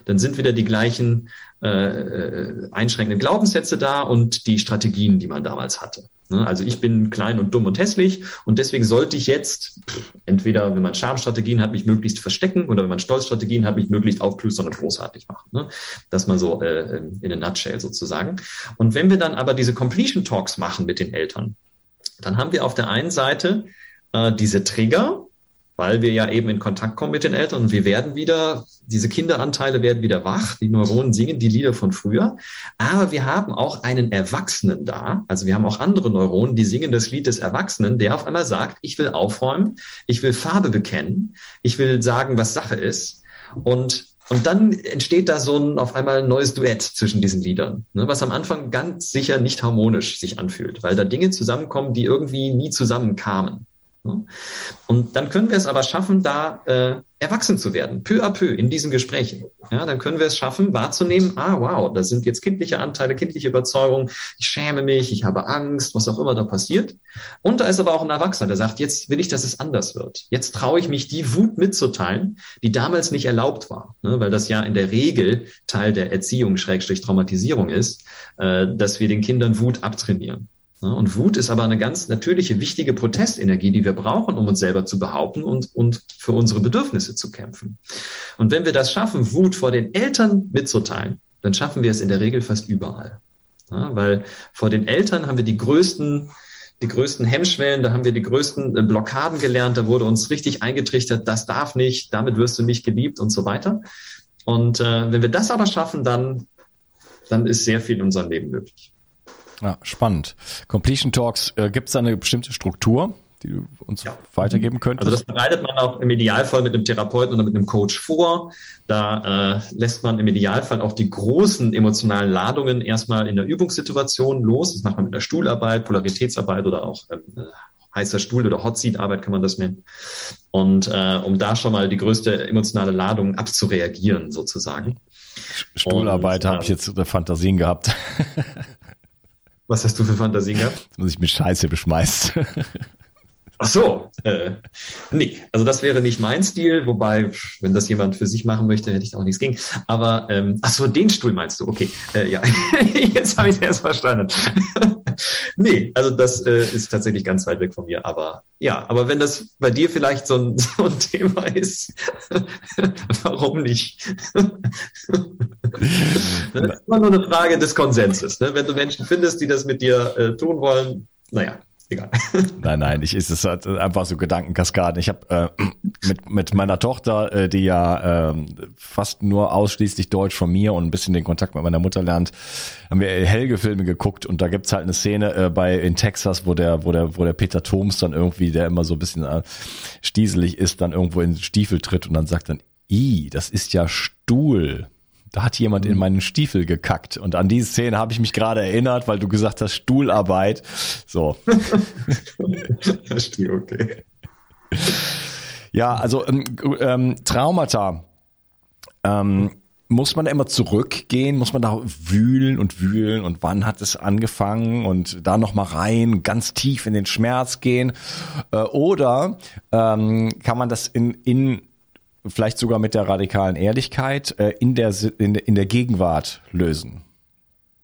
Dann sind wieder die gleichen äh, äh einschränkenden Glaubenssätze da und die Strategien, die man damals hatte. Ne? Also ich bin klein und dumm und hässlich und deswegen sollte ich jetzt entweder, wenn man Schamstrategien hat, mich möglichst verstecken oder wenn man Stolzstrategien hat, mich möglichst aufplüstern und großartig machen. Ne? Das mal so äh, in a nutshell sozusagen. Und wenn wir dann aber diese Completion Talks machen mit den Eltern, dann haben wir auf der einen Seite äh, diese Trigger, weil wir ja eben in Kontakt kommen mit den Eltern und wir werden wieder, diese Kinderanteile werden wieder wach, die Neuronen singen die Lieder von früher, aber wir haben auch einen Erwachsenen da, also wir haben auch andere Neuronen, die singen das Lied des Erwachsenen, der auf einmal sagt, ich will aufräumen, ich will Farbe bekennen, ich will sagen, was Sache ist und und dann entsteht da so ein auf einmal ein neues Duett zwischen diesen Liedern, ne, was am Anfang ganz sicher nicht harmonisch sich anfühlt, weil da Dinge zusammenkommen, die irgendwie nie zusammenkamen. Und dann können wir es aber schaffen, da äh, erwachsen zu werden, peu à peu in diesen Gesprächen. Ja, dann können wir es schaffen, wahrzunehmen, ah, wow, da sind jetzt kindliche Anteile, kindliche Überzeugungen, ich schäme mich, ich habe Angst, was auch immer da passiert. Und da ist aber auch ein Erwachsener, der sagt, jetzt will ich, dass es anders wird. Jetzt traue ich mich, die Wut mitzuteilen, die damals nicht erlaubt war, ne, weil das ja in der Regel Teil der Erziehung, Schrägstrich Traumatisierung ist, äh, dass wir den Kindern Wut abtrainieren. Und Wut ist aber eine ganz natürliche, wichtige Protestenergie, die wir brauchen, um uns selber zu behaupten und, und für unsere Bedürfnisse zu kämpfen. Und wenn wir das schaffen, Wut vor den Eltern mitzuteilen, dann schaffen wir es in der Regel fast überall. Ja, weil vor den Eltern haben wir die größten, die größten Hemmschwellen, da haben wir die größten äh, Blockaden gelernt, da wurde uns richtig eingetrichtert, das darf nicht, damit wirst du nicht geliebt und so weiter. Und äh, wenn wir das aber schaffen, dann, dann ist sehr viel in unserem Leben möglich. Ja, spannend. Completion Talks, äh, gibt es da eine bestimmte Struktur, die du uns ja. weitergeben könntest? Also das bereitet man auch im Idealfall mit einem Therapeuten oder mit einem Coach vor. Da äh, lässt man im Idealfall auch die großen emotionalen Ladungen erstmal in der Übungssituation los. Das macht man mit der Stuhlarbeit, Polaritätsarbeit oder auch ähm, äh, heißer Stuhl oder Hot Seat Arbeit kann man das nennen. Und äh, um da schon mal die größte emotionale Ladung abzureagieren sozusagen. Stuhlarbeit habe ich jetzt Fantasien gehabt. Was hast du für Fantasien gehabt? Dass man sich mit Scheiße beschmeißt. Ach so, äh, nee, also das wäre nicht mein Stil, wobei, wenn das jemand für sich machen möchte, hätte ich da auch nichts gegen. Aber, ähm, ach so, den Stuhl meinst du, okay, äh, ja, jetzt habe ich es erst verstanden. Nee, also das äh, ist tatsächlich ganz weit weg von mir, aber ja, aber wenn das bei dir vielleicht so ein, so ein Thema ist, warum nicht? das ist immer nur eine Frage des Konsenses. Ne? Wenn du Menschen findest, die das mit dir äh, tun wollen, naja, egal. Nein, nein, ich ist es halt einfach so Gedankenkaskaden. Ich habe äh, mit mit meiner Tochter, äh, die ja äh, fast nur ausschließlich Deutsch von mir und ein bisschen den Kontakt mit meiner Mutter lernt, haben wir Helge-Filme geguckt und da gibt's halt eine Szene äh, bei in Texas, wo der wo der wo der Peter Thoms dann irgendwie, der immer so ein bisschen äh, stieselig ist, dann irgendwo in den Stiefel tritt und dann sagt dann, i, das ist ja Stuhl da hat jemand in mhm. meinen Stiefel gekackt. Und an diese Szene habe ich mich gerade erinnert, weil du gesagt hast, Stuhlarbeit. So. okay. Ja, also ähm, ähm, Traumata. Ähm, muss man immer zurückgehen? Muss man da wühlen und wühlen? Und wann hat es angefangen? Und da noch mal rein, ganz tief in den Schmerz gehen? Äh, oder ähm, kann man das in, in vielleicht sogar mit der radikalen Ehrlichkeit äh, in, der, in, in der Gegenwart lösen?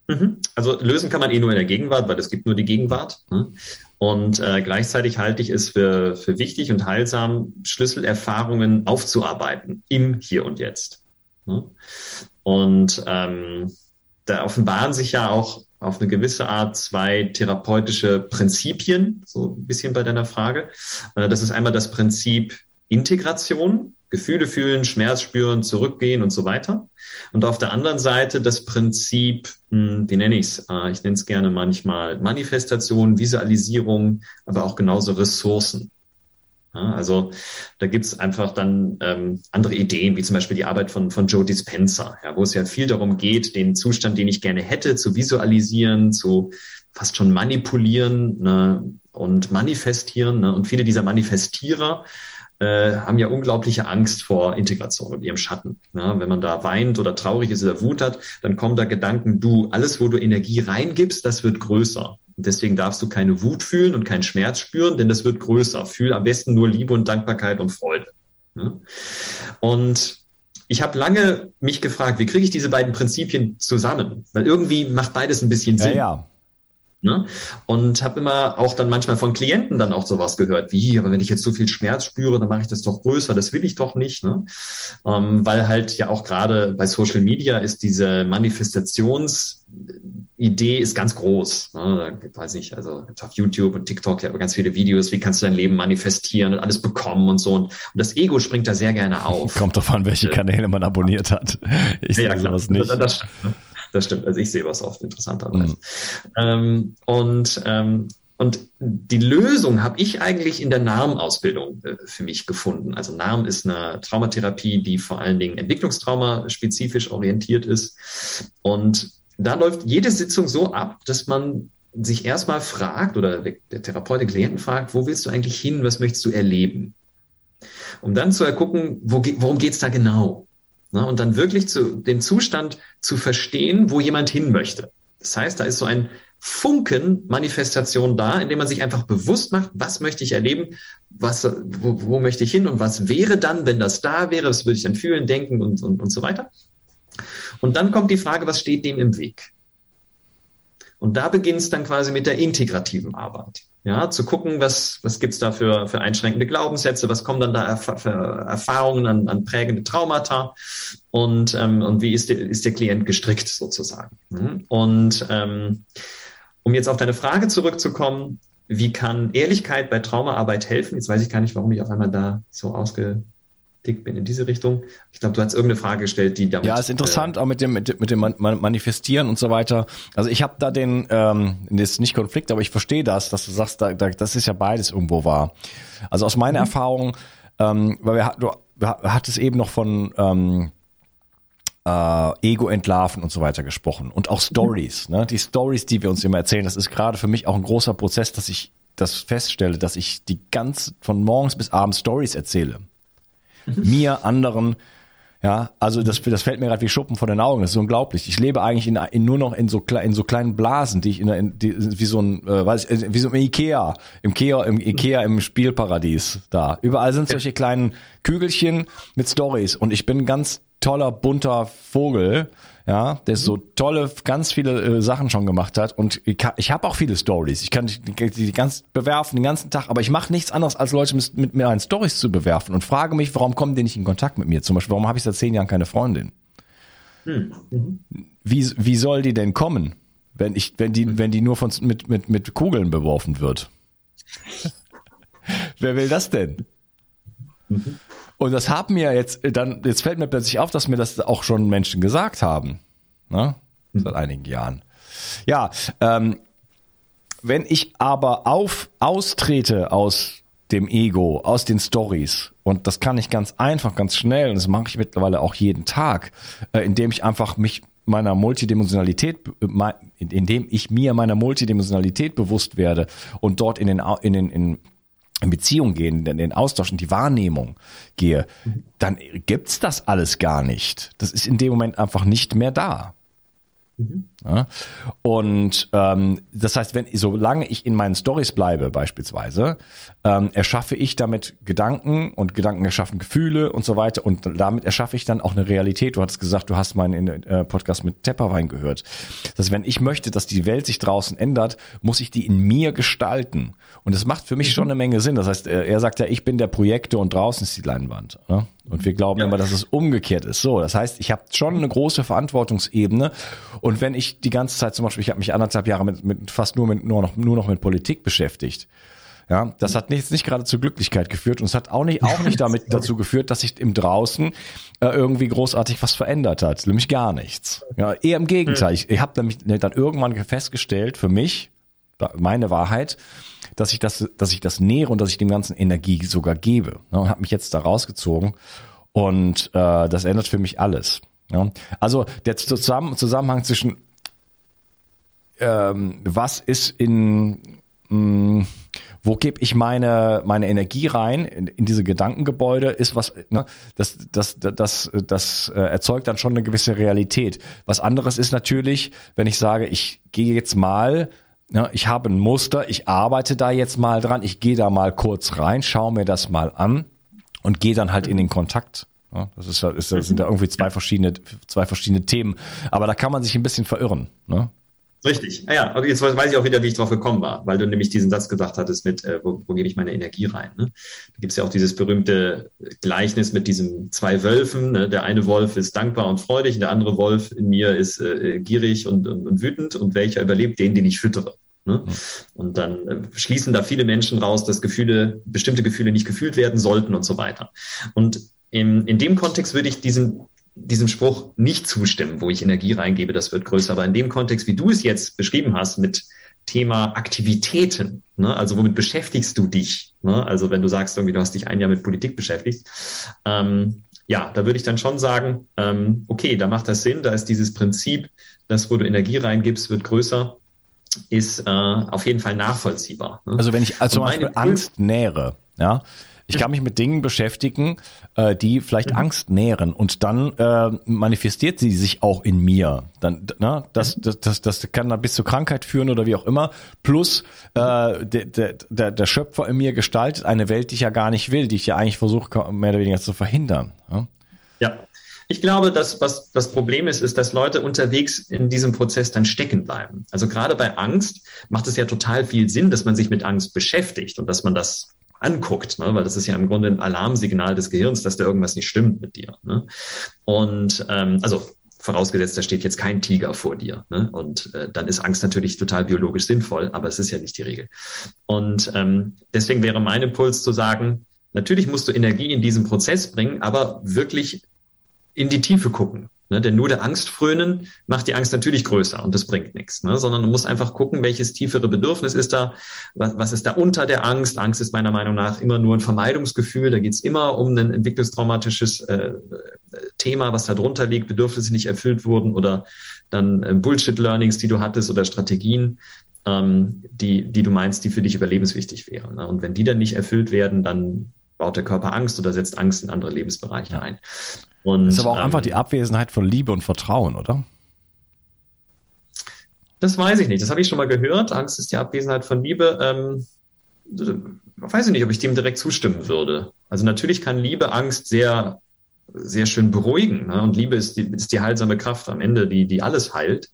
Mhm. Also lösen kann man eh nur in der Gegenwart, weil es gibt nur die Gegenwart. Ne? Und äh, gleichzeitig halte ich es für, für wichtig und heilsam, Schlüsselerfahrungen aufzuarbeiten im Hier und Jetzt. Ne? Und ähm, da offenbaren sich ja auch auf eine gewisse Art zwei therapeutische Prinzipien, so ein bisschen bei deiner Frage. Äh, das ist einmal das Prinzip Integration, Gefühle fühlen, Schmerz spüren, zurückgehen und so weiter. Und auf der anderen Seite das Prinzip, hm, wie nenne ich es? Äh, ich nenne es gerne manchmal Manifestation, Visualisierung, aber auch genauso Ressourcen. also da gibt es einfach dann ähm, andere Ideen, wie zum Beispiel die Arbeit von, von Joe Dispenza, ja, wo es ja viel darum geht, den Zustand, den ich gerne hätte, zu visualisieren, zu fast schon manipulieren ne, und manifestieren. Ne? Und viele dieser Manifestierer äh, haben ja unglaubliche Angst vor Integration und ihrem Schatten. Ja, wenn man da weint oder traurig ist oder Wut hat, dann kommen da Gedanken, du, alles, wo du Energie reingibst, das wird größer. Und deswegen darfst du keine Wut fühlen und keinen Schmerz spüren, denn das wird größer. Fühl am besten nur Liebe und Dankbarkeit und Freude. Ja? Und ich habe lange mich gefragt, wie kriege ich diese beiden Prinzipien zusammen? Weil irgendwie macht beides ein bisschen Sinn. Ja, ja. Ne? Und habe immer auch dann manchmal von Klienten dann auch sowas gehört, wie, aber wenn ich jetzt so viel Schmerz spüre, dann mache ich das doch größer, das will ich doch nicht. Ne? Ähm, weil halt ja auch gerade bei Social Media ist diese Manifestationsidee ist ganz groß. Ne? Da weiß ich, also auf YouTube und TikTok ja ganz viele Videos, wie kannst du dein Leben manifestieren und alles bekommen und so. Und, das Ego springt da sehr gerne auf. Kommt drauf an, welche Kanäle man abonniert hat. Ich ja, sage sowas nicht. Das, das, das stimmt. Also ich sehe was oft interessanterweise. Mhm. Ähm, und ähm, und die Lösung habe ich eigentlich in der NARM-Ausbildung äh, für mich gefunden. Also NARM ist eine Traumatherapie, die vor allen Dingen Entwicklungstrauma spezifisch orientiert ist. Und da läuft jede Sitzung so ab, dass man sich erstmal fragt oder der Therapeut den Klienten fragt, wo willst du eigentlich hin, was möchtest du erleben? Um dann zu ergucken, wo, worum geht's da genau? Ne? Und dann wirklich zu, den Zustand zu verstehen, wo jemand hin möchte. Das heißt, da ist so ein Funken Manifestation da, indem man sich einfach bewusst macht, was möchte ich erleben, was, wo, wo möchte ich hin und was wäre dann, wenn das da wäre, was würde ich dann fühlen, denken und, und, und so weiter. Und dann kommt die Frage, was steht dem im Weg? Und da beginnt es dann quasi mit der integrativen Arbeit. Ja, zu gucken, was, was gibt's da für, für einschränkende Glaubenssätze, was kommen dann da für Erfahrungen an, an prägende Traumata und, ähm, und wie ist der, ist der Klient gestrickt sozusagen. Mhm. Und ähm, um jetzt auf deine Frage zurückzukommen, wie kann Ehrlichkeit bei Traumaarbeit helfen? Jetzt weiß ich gar nicht, warum ich auf einmal da so ausge, dick bin in diese Richtung. Ich glaube, du hast irgendeine Frage gestellt, die damit. Ja, ist interessant, äh, auch mit dem mit, mit dem Manifestieren und so weiter. Also ich habe da den, ähm, das ist nicht Konflikt, aber ich verstehe das, dass du sagst, da, da, das ist ja beides irgendwo wahr. Also aus meiner mhm. Erfahrung, ähm, weil wir, du, du hattest eben noch von ähm, äh, Ego entlarven und so weiter gesprochen und auch Stories. Mhm. Ne? Die Stories, die wir uns immer erzählen, das ist gerade für mich auch ein großer Prozess, dass ich das feststelle, dass ich die ganz von morgens bis abends Stories erzähle mir, anderen. Ja, also das, das fällt mir gerade wie Schuppen vor den Augen. Das ist unglaublich. Ich lebe eigentlich in, in nur noch in so, in so kleinen Blasen, die ich in, in die, wie so ein, äh, weiß ich, wie so im Ikea, im Ikea, im Ikea im Spielparadies da. Überall sind solche kleinen Kügelchen mit Stories und ich bin ein ganz toller bunter Vogel ja, der so tolle, ganz viele äh, Sachen schon gemacht hat und ich, ich habe auch viele Stories. Ich kann die, die ganz bewerfen den ganzen Tag, aber ich mache nichts anderes als Leute mit, mit mir Stories zu bewerfen und frage mich, warum kommen die nicht in Kontakt mit mir? Zum Beispiel, warum habe ich seit zehn Jahren keine Freundin? Hm. Mhm. Wie, wie soll die denn kommen, wenn ich, wenn die, wenn die nur von mit mit mit Kugeln beworfen wird? Wer will das denn? Mhm. Und das haben mir jetzt, dann, jetzt fällt mir plötzlich auf, dass mir das auch schon Menschen gesagt haben. Ne? Seit einigen Jahren. Ja, ähm, wenn ich aber auf, austrete aus dem Ego, aus den Stories. Und das kann ich ganz einfach, ganz schnell, und das mache ich mittlerweile auch jeden Tag, äh, indem ich einfach mich meiner Multidimensionalität, äh, indem ich mir meiner Multidimensionalität bewusst werde und dort in den, in den, in, in Beziehung gehen, in den Austausch und die Wahrnehmung gehe, dann gibt's das alles gar nicht. Das ist in dem Moment einfach nicht mehr da. Mhm. Ja? Und ähm, das heißt, wenn solange ich in meinen Stories bleibe, beispielsweise, ähm, erschaffe ich damit Gedanken und Gedanken erschaffen Gefühle und so weiter und damit erschaffe ich dann auch eine Realität. Du hattest gesagt, du hast meinen äh, Podcast mit Tepperwein gehört. Das heißt, wenn ich möchte, dass die Welt sich draußen ändert, muss ich die in mir gestalten. Und das macht für mich mhm. schon eine Menge Sinn. Das heißt, er sagt ja, ich bin der Projektor und draußen ist die Leinwand. Ja? Und wir glauben ja. immer, dass es umgekehrt ist. So, das heißt, ich habe schon eine große Verantwortungsebene. Und wenn ich die ganze Zeit zum Beispiel, ich habe mich anderthalb Jahre mit, mit fast nur mit nur noch nur noch mit Politik beschäftigt. Ja, das hat nicht, nicht gerade zur Glücklichkeit geführt und es hat auch nicht, auch nicht damit dazu geführt, dass sich im Draußen äh, irgendwie großartig was verändert hat. Nämlich gar nichts. Ja, eher im Gegenteil. Ich, ich habe nämlich dann irgendwann festgestellt, für mich, meine Wahrheit, dass ich das, dass ich das nähere und dass ich dem ganzen Energie sogar gebe. Ja, und habe mich jetzt da rausgezogen und äh, das ändert für mich alles. Ja. Also der Zusammen Zusammenhang zwischen ähm, was ist in mh, mm, wo gebe ich meine meine Energie rein in, in diese Gedankengebäude ist was ne, das das das das, das äh, erzeugt dann schon eine gewisse Realität was anderes ist natürlich wenn ich sage ich gehe jetzt mal ja, ich habe ein Muster, ich arbeite da jetzt mal dran, ich gehe da mal kurz rein, schaue mir das mal an und gehe dann halt in den Kontakt. Ja, das, ist, ist, das sind da irgendwie zwei verschiedene, zwei verschiedene Themen. Aber da kann man sich ein bisschen verirren. Ne? Richtig. Ja, aber jetzt weiß ich auch wieder, wie ich drauf gekommen war, weil du nämlich diesen Satz gesagt hattest mit, äh, wo, wo gebe ich meine Energie rein? Ne? Da gibt es ja auch dieses berühmte Gleichnis mit diesen zwei Wölfen. Ne? Der eine Wolf ist dankbar und freudig, und der andere Wolf in mir ist äh, gierig und, und, und wütend. Und welcher überlebt? Den, den ich füttere. Ne? Und dann äh, schließen da viele Menschen raus, dass Gefühle, bestimmte Gefühle nicht gefühlt werden sollten und so weiter. Und in, in dem Kontext würde ich diesen diesem Spruch nicht zustimmen, wo ich Energie reingebe, das wird größer. Aber in dem Kontext, wie du es jetzt beschrieben hast, mit Thema Aktivitäten, ne? also womit beschäftigst du dich? Ne? Also wenn du sagst, irgendwie, du hast dich ein Jahr mit Politik beschäftigt, ähm, ja, da würde ich dann schon sagen, ähm, okay, da macht das Sinn, da ist dieses Prinzip, dass wo du Energie reingibst, wird größer, ist äh, auf jeden Fall nachvollziehbar. Ne? Also wenn ich also zum Beispiel Angst nähere, ja, ich kann mich mit Dingen beschäftigen, äh, die vielleicht mhm. Angst nähren und dann äh, manifestiert sie sich auch in mir. Dann, ne, das, das, das, das kann dann bis zur Krankheit führen oder wie auch immer. Plus äh, der, der, der, der Schöpfer in mir gestaltet eine Welt, die ich ja gar nicht will, die ich ja eigentlich versuche mehr oder weniger zu verhindern. Ja. ja. Ich glaube, dass was das Problem ist, ist, dass Leute unterwegs in diesem Prozess dann stecken bleiben. Also gerade bei Angst macht es ja total viel Sinn, dass man sich mit Angst beschäftigt und dass man das anguckt, ne? weil das ist ja im Grunde ein Alarmsignal des Gehirns, dass da irgendwas nicht stimmt mit dir. Ne? Und ähm, also vorausgesetzt, da steht jetzt kein Tiger vor dir. Ne? Und äh, dann ist Angst natürlich total biologisch sinnvoll, aber es ist ja nicht die Regel. Und ähm, deswegen wäre mein Impuls zu sagen, natürlich musst du Energie in diesen Prozess bringen, aber wirklich in die Tiefe gucken. Ne, denn nur der Angst frönen macht die Angst natürlich größer und das bringt nichts. Ne? Sondern du musst einfach gucken, welches tiefere Bedürfnis ist da, was, was ist da unter der Angst. Angst ist meiner Meinung nach immer nur ein Vermeidungsgefühl. Da geht es immer um ein entwicklungstraumatisches äh, Thema, was da drunter liegt, Bedürfnisse nicht erfüllt wurden oder dann äh, Bullshit-Learnings, die du hattest oder Strategien, ähm, die, die du meinst, die für dich überlebenswichtig wären. Ne? Und wenn die dann nicht erfüllt werden, dann baut der Körper Angst oder setzt Angst in andere Lebensbereiche ein. Und, das ist aber auch ähm, einfach die Abwesenheit von Liebe und Vertrauen, oder? Das weiß ich nicht. Das habe ich schon mal gehört. Angst ist die Abwesenheit von Liebe. Ähm, weiß ich nicht, ob ich dem direkt zustimmen würde. Also natürlich kann Liebe Angst sehr, sehr schön beruhigen. Ne? Und Liebe ist die, ist die heilsame Kraft am Ende, die, die alles heilt.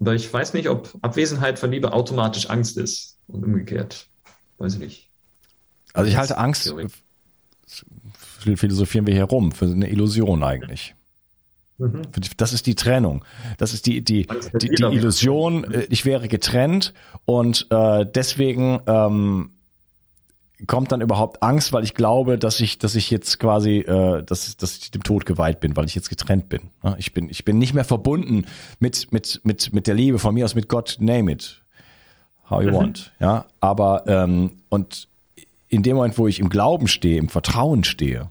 Aber ich weiß nicht, ob Abwesenheit von Liebe automatisch Angst ist und umgekehrt. Weiß ich nicht. Also ich halte Angst philosophieren wir hier rum, für eine Illusion eigentlich. Mhm. Das ist die Trennung. Das ist die, die, die, die Illusion, äh, ich wäre getrennt und äh, deswegen ähm, kommt dann überhaupt Angst, weil ich glaube, dass ich, dass ich jetzt quasi, äh, dass, dass ich dem Tod geweiht bin, weil ich jetzt getrennt bin. Ich bin, ich bin nicht mehr verbunden mit, mit, mit, mit der Liebe von mir aus, mit Gott, name it, how you mhm. want. Ja, aber ähm, und in dem Moment, wo ich im Glauben stehe, im Vertrauen stehe,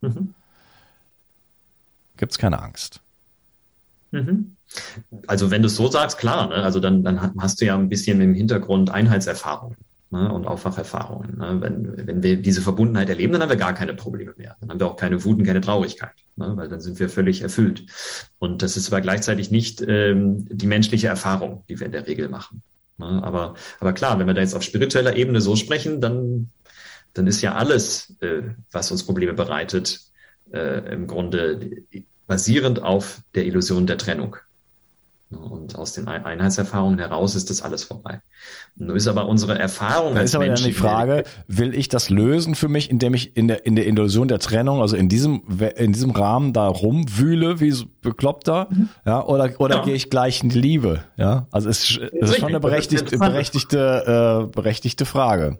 mhm. gibt es keine Angst. Mhm. Also wenn du es so sagst, klar, ne? also dann, dann hast du ja ein bisschen im Hintergrund Einheitserfahrung ne? und Aufwacherfahrungen. Ne? Wenn, wenn wir diese Verbundenheit erleben, dann haben wir gar keine Probleme mehr. Dann haben wir auch keine Wut und keine Traurigkeit, ne? weil dann sind wir völlig erfüllt. Und das ist aber gleichzeitig nicht ähm, die menschliche Erfahrung, die wir in der Regel machen. Ne? Aber, aber klar, wenn wir da jetzt auf spiritueller Ebene so sprechen, dann, dann ist ja alles, äh, was uns Probleme bereitet, äh, im Grunde basierend auf der Illusion der Trennung. Und aus den Einheitserfahrungen heraus ist das alles vorbei. Nun ist aber unsere Erfahrung. Da ist aber Menschen, dann die Frage, will ich das lösen für mich, indem ich in der, in der Illusion der Trennung, also in diesem, in diesem Rahmen da rumwühle, wie bekloppter, mhm. ja, oder, oder ja. gehe ich gleich in die Liebe, ja? Also es ist, es ist schon eine berechtigte, berechtigte, äh, berechtigte Frage.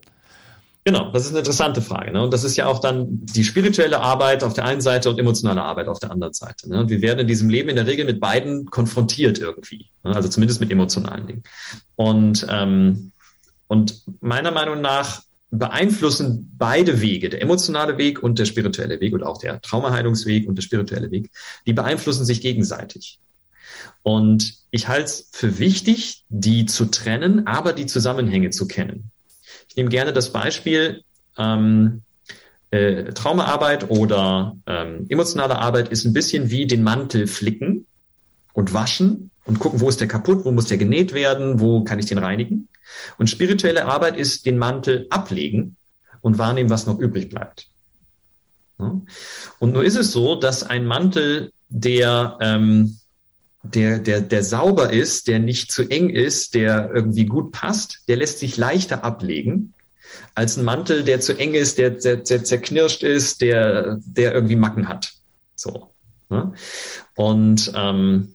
Genau, das ist eine interessante Frage. Ne? Und das ist ja auch dann die spirituelle Arbeit auf der einen Seite und emotionale Arbeit auf der anderen Seite. Ne? Und wir werden in diesem Leben in der Regel mit beiden konfrontiert irgendwie. Ne? Also zumindest mit emotionalen Dingen. Und, ähm, und meiner Meinung nach beeinflussen beide Wege, der emotionale Weg und der spirituelle Weg und auch der Traumaheilungsweg und der spirituelle Weg, die beeinflussen sich gegenseitig. Und ich halte es für wichtig, die zu trennen, aber die Zusammenhänge zu kennen. Ich nehme gerne das Beispiel, ähm, äh, Traumaarbeit oder ähm, emotionale Arbeit ist ein bisschen wie den Mantel flicken und waschen und gucken, wo ist der kaputt, wo muss der genäht werden, wo kann ich den reinigen. Und spirituelle Arbeit ist den Mantel ablegen und wahrnehmen, was noch übrig bleibt. Und nur ist es so, dass ein Mantel, der, ähm, der, der, der sauber ist, der nicht zu eng ist, der irgendwie gut passt, der lässt sich leichter ablegen als ein Mantel, der zu eng ist, der, der, der zerknirscht ist, der, der irgendwie Macken hat. So. Ne? Und ähm,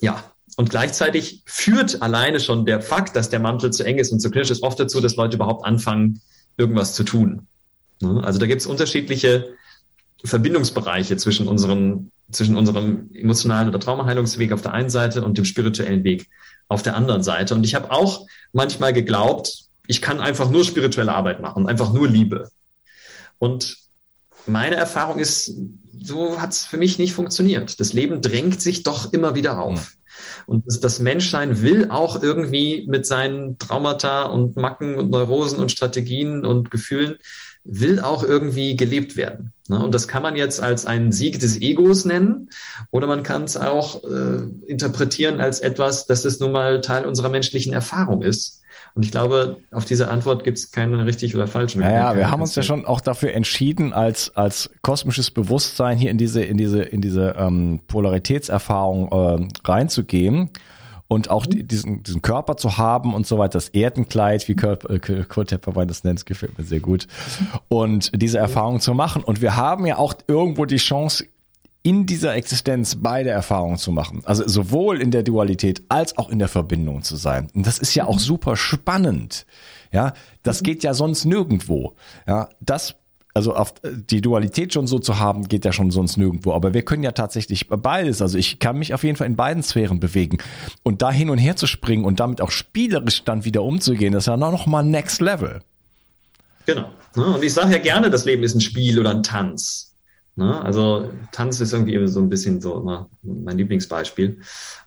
ja, und gleichzeitig führt alleine schon der Fakt, dass der Mantel zu eng ist und zu knirscht ist, oft dazu, dass Leute überhaupt anfangen, irgendwas zu tun. Ne? Also da gibt es unterschiedliche Verbindungsbereiche zwischen unserem, zwischen unserem emotionalen oder Traumaheilungsweg auf der einen Seite und dem spirituellen Weg auf der anderen Seite. Und ich habe auch manchmal geglaubt, ich kann einfach nur spirituelle Arbeit machen, einfach nur Liebe. Und meine Erfahrung ist, so hat es für mich nicht funktioniert. Das Leben drängt sich doch immer wieder auf. Und das Menschsein will auch irgendwie mit seinen Traumata und Macken und Neurosen und Strategien und Gefühlen will auch irgendwie gelebt werden. Ne? Und das kann man jetzt als einen Sieg des Egos nennen oder man kann es auch äh, interpretieren als etwas, dass es nun mal Teil unserer menschlichen Erfahrung ist. Und ich glaube, auf diese Antwort gibt es keine richtig oder falsch. Naja, wir haben uns ja schon auch dafür entschieden, als als kosmisches Bewusstsein hier in diese in diese in diese ähm, Polaritätserfahrung äh, reinzugehen und auch die, diesen, diesen Körper zu haben und so weiter, das Erdenkleid, wie Kurt, äh, Kurt Tepperwein das nennt, gefällt mir sehr gut. Und diese Erfahrung zu machen. Und wir haben ja auch irgendwo die Chance, in dieser Existenz beide Erfahrungen zu machen. Also sowohl in der Dualität als auch in der Verbindung zu sein. Und das ist ja auch super spannend. Ja, das geht ja sonst nirgendwo. Ja, das also auf die Dualität schon so zu haben, geht ja schon sonst nirgendwo. Aber wir können ja tatsächlich beides. Also ich kann mich auf jeden Fall in beiden Sphären bewegen. Und da hin und her zu springen und damit auch spielerisch dann wieder umzugehen, das ist ja noch mal Next Level. Genau. Ne? Und ich sage ja gerne, das Leben ist ein Spiel oder ein Tanz. Ne? Also Tanz ist irgendwie so ein bisschen so immer mein Lieblingsbeispiel.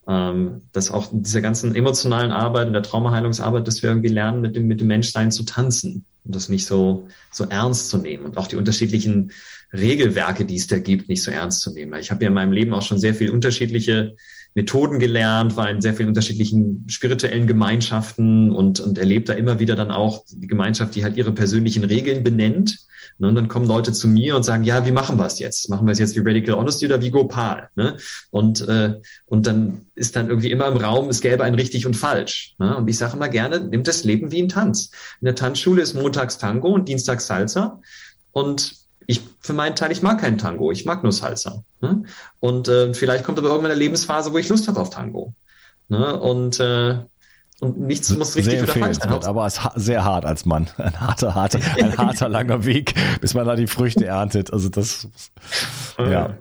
Ähm, dass auch in dieser ganzen emotionalen Arbeit und der Traumaheilungsarbeit, dass wir irgendwie lernen, mit dem, mit dem Menschsein zu tanzen und das nicht so, so ernst zu nehmen und auch die unterschiedlichen Regelwerke, die es da gibt, nicht so ernst zu nehmen. Ich habe ja in meinem Leben auch schon sehr viel unterschiedliche Methoden gelernt, war in sehr vielen unterschiedlichen spirituellen Gemeinschaften und, und erlebt da immer wieder dann auch die Gemeinschaft, die halt ihre persönlichen Regeln benennt. Ne, und dann kommen Leute zu mir und sagen, ja, wie machen wir es jetzt? Machen wir es jetzt wie Radical Honesty oder wie Gopal? Ne? Und, äh, und dann ist dann irgendwie immer im Raum, es gäbe ein richtig und falsch. Ne? Und ich sage immer gerne, nimmt das Leben wie ein Tanz. In der Tanzschule ist montags Tango und dienstags Salsa. Und ich für meinen Teil, ich mag keinen Tango, ich mag nur Salsa. Ne? Und äh, vielleicht kommt aber irgendwann eine Lebensphase, wo ich Lust habe auf Tango. Ne? Und äh, und nichts muss richtig oder falsch sein. Aber es ist sehr hart als Mann. Ein harter, harter, ein harter, langer Weg, bis man da die Früchte erntet. Also das, ja,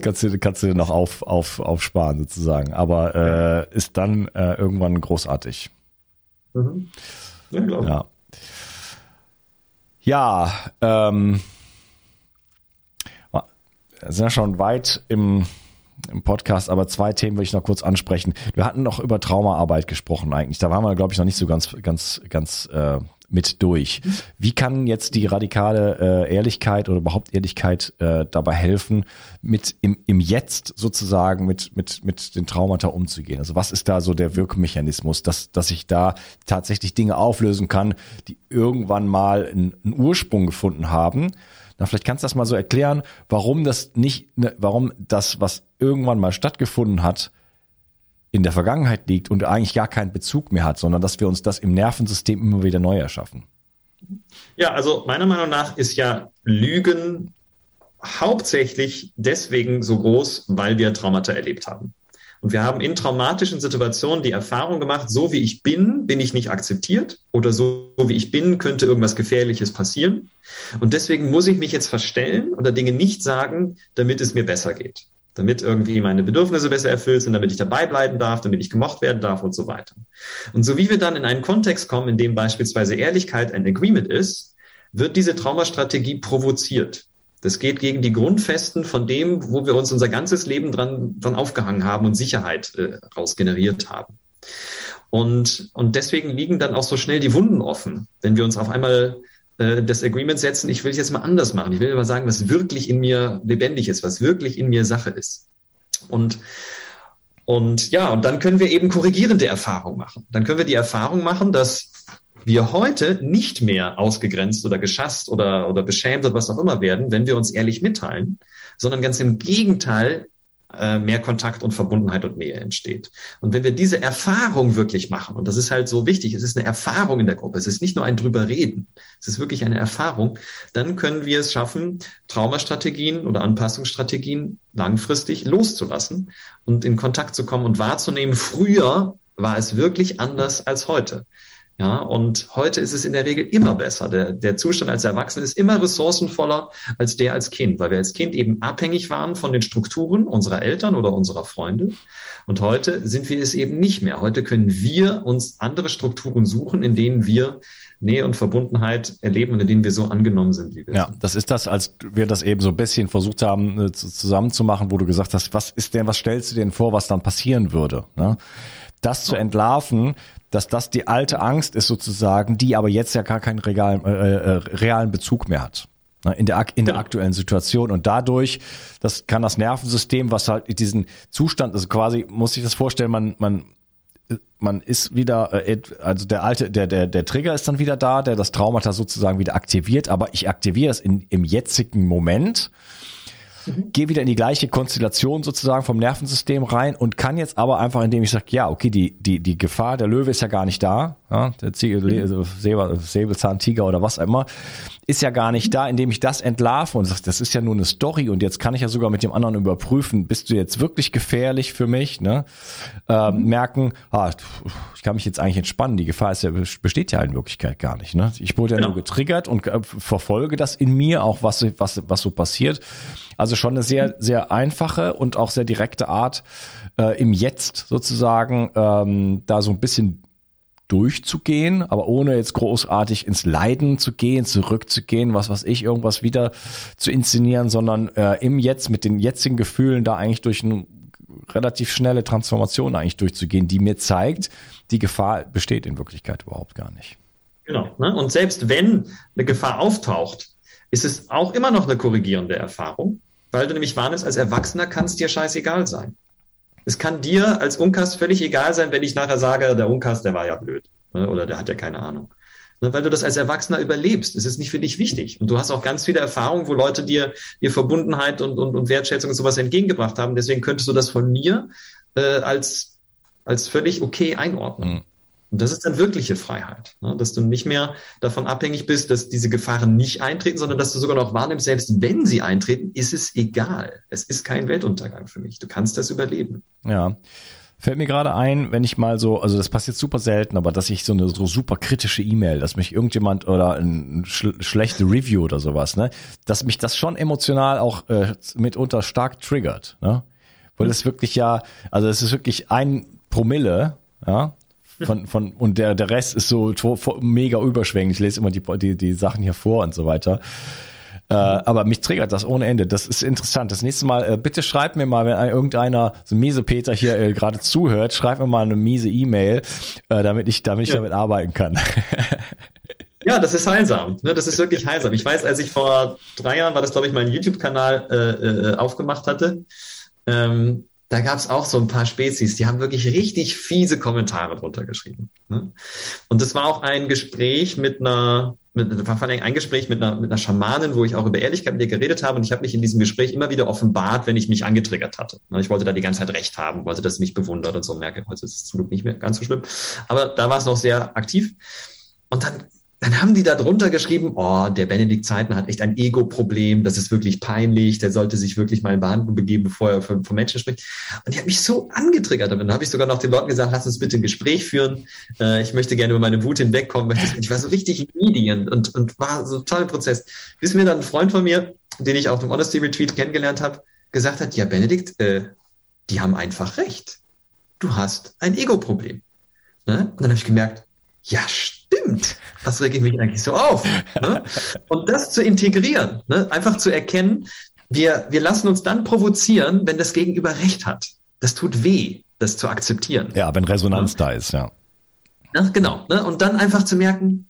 kannst du, kannst du noch auf, auf, aufsparen sozusagen. Aber äh, ist dann äh, irgendwann großartig. Mhm. Ja, glaube ja. Ja, ähm, sind ja schon weit im im Podcast, aber zwei Themen will ich noch kurz ansprechen. Wir hatten noch über Traumaarbeit gesprochen eigentlich. Da waren wir, glaube ich, noch nicht so ganz, ganz, ganz äh, mit durch. Wie kann jetzt die radikale äh, Ehrlichkeit oder überhaupt Ehrlichkeit äh, dabei helfen, mit im, im Jetzt sozusagen mit, mit, mit den Traumata umzugehen? Also was ist da so der Wirkmechanismus, dass, dass ich da tatsächlich Dinge auflösen kann, die irgendwann mal einen, einen Ursprung gefunden haben? Na, vielleicht kannst du das mal so erklären, warum das nicht, ne, warum das, was irgendwann mal stattgefunden hat, in der Vergangenheit liegt und eigentlich gar keinen Bezug mehr hat, sondern dass wir uns das im Nervensystem immer wieder neu erschaffen. Ja, also meiner Meinung nach ist ja Lügen hauptsächlich deswegen so groß, weil wir Traumata erlebt haben. Und wir haben in traumatischen Situationen die Erfahrung gemacht, so wie ich bin, bin ich nicht akzeptiert oder so wie ich bin, könnte irgendwas Gefährliches passieren. Und deswegen muss ich mich jetzt verstellen oder Dinge nicht sagen, damit es mir besser geht damit irgendwie meine Bedürfnisse besser erfüllt sind, damit ich dabei bleiben darf, damit ich gemocht werden darf und so weiter. Und so wie wir dann in einen Kontext kommen, in dem beispielsweise Ehrlichkeit ein Agreement ist, wird diese Traumastrategie provoziert. Das geht gegen die Grundfesten von dem, wo wir uns unser ganzes Leben dran, dran aufgehangen haben und Sicherheit äh, rausgeneriert haben. Und, und deswegen liegen dann auch so schnell die Wunden offen, wenn wir uns auf einmal äh, das Agreement setzen, ich will es jetzt mal anders machen. Ich will mal sagen, was wirklich in mir lebendig ist, was wirklich in mir Sache ist. Und und ja, und dann können wir eben korrigierende Erfahrungen machen. Dann können wir die Erfahrung machen, dass wir heute nicht mehr ausgegrenzt oder geschasst oder, oder beschämt oder was auch immer werden, wenn wir uns ehrlich mitteilen, sondern ganz im Gegenteil äh, mehr Kontakt und Verbundenheit und Nähe entsteht. Und wenn wir diese Erfahrung wirklich machen, und das ist halt so wichtig, es ist eine Erfahrung in der Gruppe, es ist nicht nur ein drüber reden, es ist wirklich eine Erfahrung, dann können wir es schaffen, Traumastrategien oder Anpassungsstrategien langfristig loszulassen und in Kontakt zu kommen und wahrzunehmen, früher war es wirklich anders als heute. Ja, und heute ist es in der Regel immer besser. Der, der Zustand als Erwachsener ist immer ressourcenvoller als der als Kind, weil wir als Kind eben abhängig waren von den Strukturen unserer Eltern oder unserer Freunde. Und heute sind wir es eben nicht mehr. Heute können wir uns andere Strukturen suchen, in denen wir Nähe und Verbundenheit erleben und in denen wir so angenommen sind, wie wir Ja, das ist das, als wir das eben so ein bisschen versucht haben äh, zusammenzumachen, wo du gesagt hast, was ist denn, was stellst du denn vor, was dann passieren würde? Ne? Das zu entlarven, dass das die alte Angst ist sozusagen, die aber jetzt ja gar keinen realen, äh, äh, realen Bezug mehr hat ne, in der, in der genau. aktuellen Situation und dadurch, das kann das Nervensystem, was halt diesen Zustand, also quasi, muss ich das vorstellen, man, man, man ist wieder, äh, also der alte, der, der, der Trigger ist dann wieder da, der das Traumata sozusagen wieder aktiviert, aber ich aktiviere es in, im jetzigen Moment mhm. gehe wieder in die gleiche Konstellation sozusagen vom Nervensystem rein und kann jetzt aber einfach, indem ich sage, ja, okay, die, die, die Gefahr, der Löwe ist ja gar nicht da, ja, der Ziegel, mhm. Säbelzahntiger oder was immer, ist ja gar nicht da, indem ich das entlarve und sage, das ist ja nur eine Story und jetzt kann ich ja sogar mit dem anderen überprüfen, bist du jetzt wirklich gefährlich für mich, ne? Ähm, mhm. merken, ah, ich kann mich jetzt eigentlich entspannen, die Gefahr ist ja, besteht ja in Wirklichkeit gar nicht, ne? Ich wurde ja genau. nur getriggert und äh, verfolge das in mir, auch was, was, was so passiert. Also schon eine sehr, sehr einfache und auch sehr direkte Art, äh, im Jetzt sozusagen ähm, da so ein bisschen durchzugehen, aber ohne jetzt großartig ins Leiden zu gehen, zurückzugehen, was was ich, irgendwas wieder zu inszenieren, sondern äh, im Jetzt mit den jetzigen Gefühlen da eigentlich durch eine relativ schnelle Transformation eigentlich durchzugehen, die mir zeigt, die Gefahr besteht in Wirklichkeit überhaupt gar nicht. Genau. Ne? Und selbst wenn eine Gefahr auftaucht, ist es auch immer noch eine korrigierende Erfahrung, weil du nämlich wahrnimmst, als Erwachsener kann es dir scheißegal sein. Es kann dir als Unkast völlig egal sein, wenn ich nachher sage, der Unkast, der war ja blöd. Ne? Oder der hat ja keine Ahnung. Ne? Weil du das als Erwachsener überlebst. Es ist nicht für dich wichtig. Und du hast auch ganz viele Erfahrungen, wo Leute dir, dir Verbundenheit und, und, und Wertschätzung und sowas entgegengebracht haben. Deswegen könntest du das von mir äh, als, als völlig okay einordnen. Mhm. Und das ist dann wirkliche Freiheit, ne? dass du nicht mehr davon abhängig bist, dass diese Gefahren nicht eintreten, sondern dass du sogar noch wahrnimmst, selbst wenn sie eintreten, ist es egal. Es ist kein Weltuntergang für mich. Du kannst das überleben. Ja. Fällt mir gerade ein, wenn ich mal so, also das passiert super selten, aber dass ich so eine so super kritische E-Mail, dass mich irgendjemand oder ein sch schlechte Review oder sowas, ne, dass mich das schon emotional auch äh, mitunter stark triggert, ne? Weil es wirklich ja, also es ist wirklich ein Promille, ja, von, von, und der, der Rest ist so mega überschwänglich. Ich lese immer die, die, die Sachen hier vor und so weiter. Äh, aber mich triggert das ohne Ende. Das ist interessant. Das nächste Mal, äh, bitte schreibt mir mal, wenn irgendeiner, so miese Peter hier äh, gerade zuhört, schreibt mir mal eine miese E-Mail, äh, damit ich, damit ich ja. damit arbeiten kann. Ja, das ist heilsam. Ne? Das ist wirklich heilsam. Ich weiß, als ich vor drei Jahren war das, glaube ich, meinen YouTube-Kanal äh, äh, aufgemacht hatte, ähm, da gab es auch so ein paar Spezies, die haben wirklich richtig fiese Kommentare drunter geschrieben. Ne? Und das war auch ein Gespräch mit einer mit, war vor allem ein Gespräch mit einer, mit einer Schamanin, wo ich auch über Ehrlichkeit mit ihr geredet habe. Und ich habe mich in diesem Gespräch immer wieder offenbart, wenn ich mich angetriggert hatte. Ich wollte da die ganze Zeit recht haben, wollte, dass sie mich bewundert und so. Merke, heute ist es zum Glück nicht mehr ganz so schlimm. Aber da war es noch sehr aktiv. Und dann dann haben die da drunter geschrieben, oh, der Benedikt Zeitner hat echt ein Ego-Problem, das ist wirklich peinlich, der sollte sich wirklich mal in Behandlung begeben, bevor er von, Menschen spricht. Und die hat mich so angetriggert. Und dann habe ich sogar noch den Leuten gesagt, lass uns bitte ein Gespräch führen. Äh, ich möchte gerne über meine Wut hinwegkommen. Ich war so richtig needy und, und war so ein toller Prozess. Bis mir dann ein Freund von mir, den ich auf dem Honesty Retreat kennengelernt habe, gesagt hat, ja, Benedikt, äh, die haben einfach recht. Du hast ein Ego-Problem. Ne? Und dann habe ich gemerkt, ja, stimmt. Das regt mich eigentlich so auf. Ne? Und das zu integrieren, ne? einfach zu erkennen, wir, wir lassen uns dann provozieren, wenn das Gegenüber recht hat. Das tut weh, das zu akzeptieren. Ja, wenn Resonanz ja. da ist, ja. ja genau. Ne? Und dann einfach zu merken,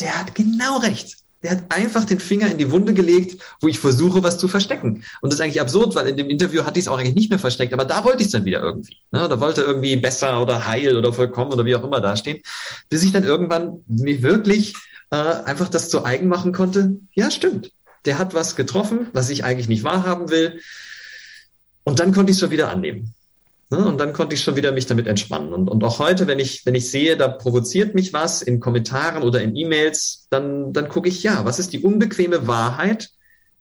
der hat genau recht. Der hat einfach den Finger in die Wunde gelegt, wo ich versuche, was zu verstecken. Und das ist eigentlich absurd, weil in dem Interview hatte ich es auch eigentlich nicht mehr versteckt, aber da wollte ich es dann wieder irgendwie. Ne? Da wollte irgendwie besser oder heil oder vollkommen oder wie auch immer dastehen, bis ich dann irgendwann mir wirklich äh, einfach das zu eigen machen konnte. Ja, stimmt. Der hat was getroffen, was ich eigentlich nicht wahrhaben will. Und dann konnte ich es schon wieder annehmen. Ne? Und dann konnte ich schon wieder mich damit entspannen. Und, und auch heute, wenn ich, wenn ich sehe, da provoziert mich was in Kommentaren oder in E-Mails, dann, dann gucke ich, ja, was ist die unbequeme Wahrheit,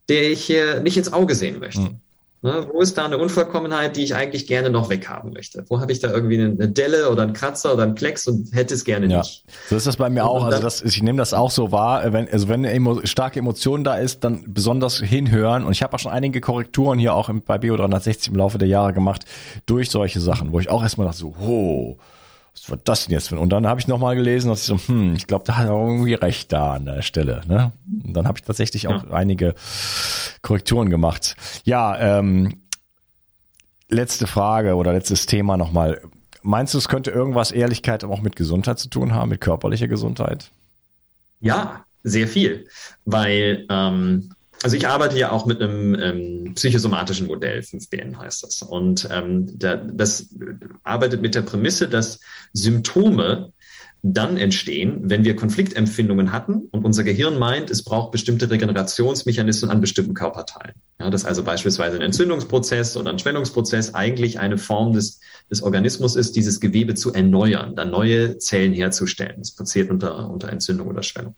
der ich hier nicht ins Auge sehen möchte? Mhm. Ne, wo ist da eine Unvollkommenheit, die ich eigentlich gerne noch weghaben möchte? Wo habe ich da irgendwie eine, Delle oder einen Kratzer oder einen Klecks und hätte es gerne ja. nicht? So ist das bei mir auch. Also das, ich nehme das auch so wahr. Wenn, also wenn eine starke Emotion da ist, dann besonders hinhören. Und ich habe auch schon einige Korrekturen hier auch bei Bio360 im Laufe der Jahre gemacht durch solche Sachen, wo ich auch erstmal dachte so, oh, was war das denn jetzt? Und dann habe ich nochmal gelesen, dass ich so, hm, ich glaube, da hat er irgendwie recht da an der Stelle. Ne? Und dann habe ich tatsächlich auch ja. einige Korrekturen gemacht. Ja, ähm, letzte Frage oder letztes Thema nochmal. Meinst du, es könnte irgendwas Ehrlichkeit auch mit Gesundheit zu tun haben, mit körperlicher Gesundheit? Ja, sehr viel. Weil ähm, also ich arbeite ja auch mit einem ähm, psychosomatischen Modell, 5BN heißt das. Und ähm, der, das arbeitet mit der Prämisse, dass Symptome dann entstehen, wenn wir Konfliktempfindungen hatten und unser Gehirn meint, es braucht bestimmte Regenerationsmechanismen an bestimmten Körperteilen. Ja, dass also beispielsweise ein Entzündungsprozess oder ein Schwellungsprozess eigentlich eine Form des, des Organismus ist, dieses Gewebe zu erneuern, dann neue Zellen herzustellen. Das passiert unter, unter Entzündung oder Schwellung.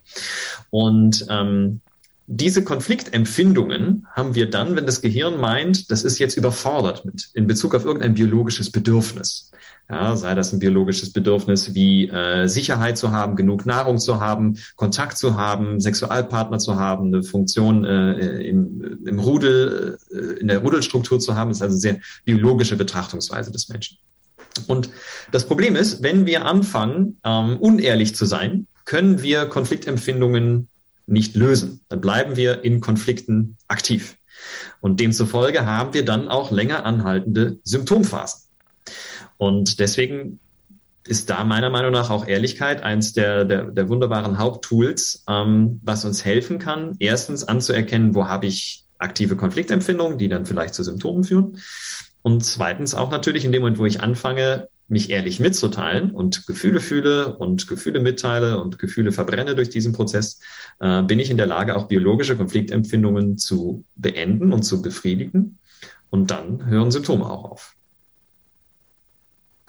Und ähm, diese Konfliktempfindungen haben wir dann, wenn das Gehirn meint, das ist jetzt überfordert mit in Bezug auf irgendein biologisches Bedürfnis. Ja, sei das ein biologisches Bedürfnis wie äh, Sicherheit zu haben, genug Nahrung zu haben, Kontakt zu haben, Sexualpartner zu haben, eine Funktion äh, im, im Rudel, äh, in der Rudelstruktur zu haben, das ist also sehr biologische Betrachtungsweise des Menschen. Und das Problem ist, wenn wir anfangen, ähm, unehrlich zu sein, können wir Konfliktempfindungen nicht lösen. Dann bleiben wir in Konflikten aktiv. Und demzufolge haben wir dann auch länger anhaltende Symptomphasen. Und deswegen ist da meiner Meinung nach auch Ehrlichkeit eins der, der, der wunderbaren Haupttools, ähm, was uns helfen kann, erstens anzuerkennen, wo habe ich aktive Konfliktempfindungen, die dann vielleicht zu Symptomen führen. Und zweitens auch natürlich in dem Moment, wo ich anfange, mich ehrlich mitzuteilen und Gefühle fühle und Gefühle mitteile und Gefühle verbrenne durch diesen Prozess, äh, bin ich in der Lage, auch biologische Konfliktempfindungen zu beenden und zu befriedigen. Und dann hören Symptome auch auf.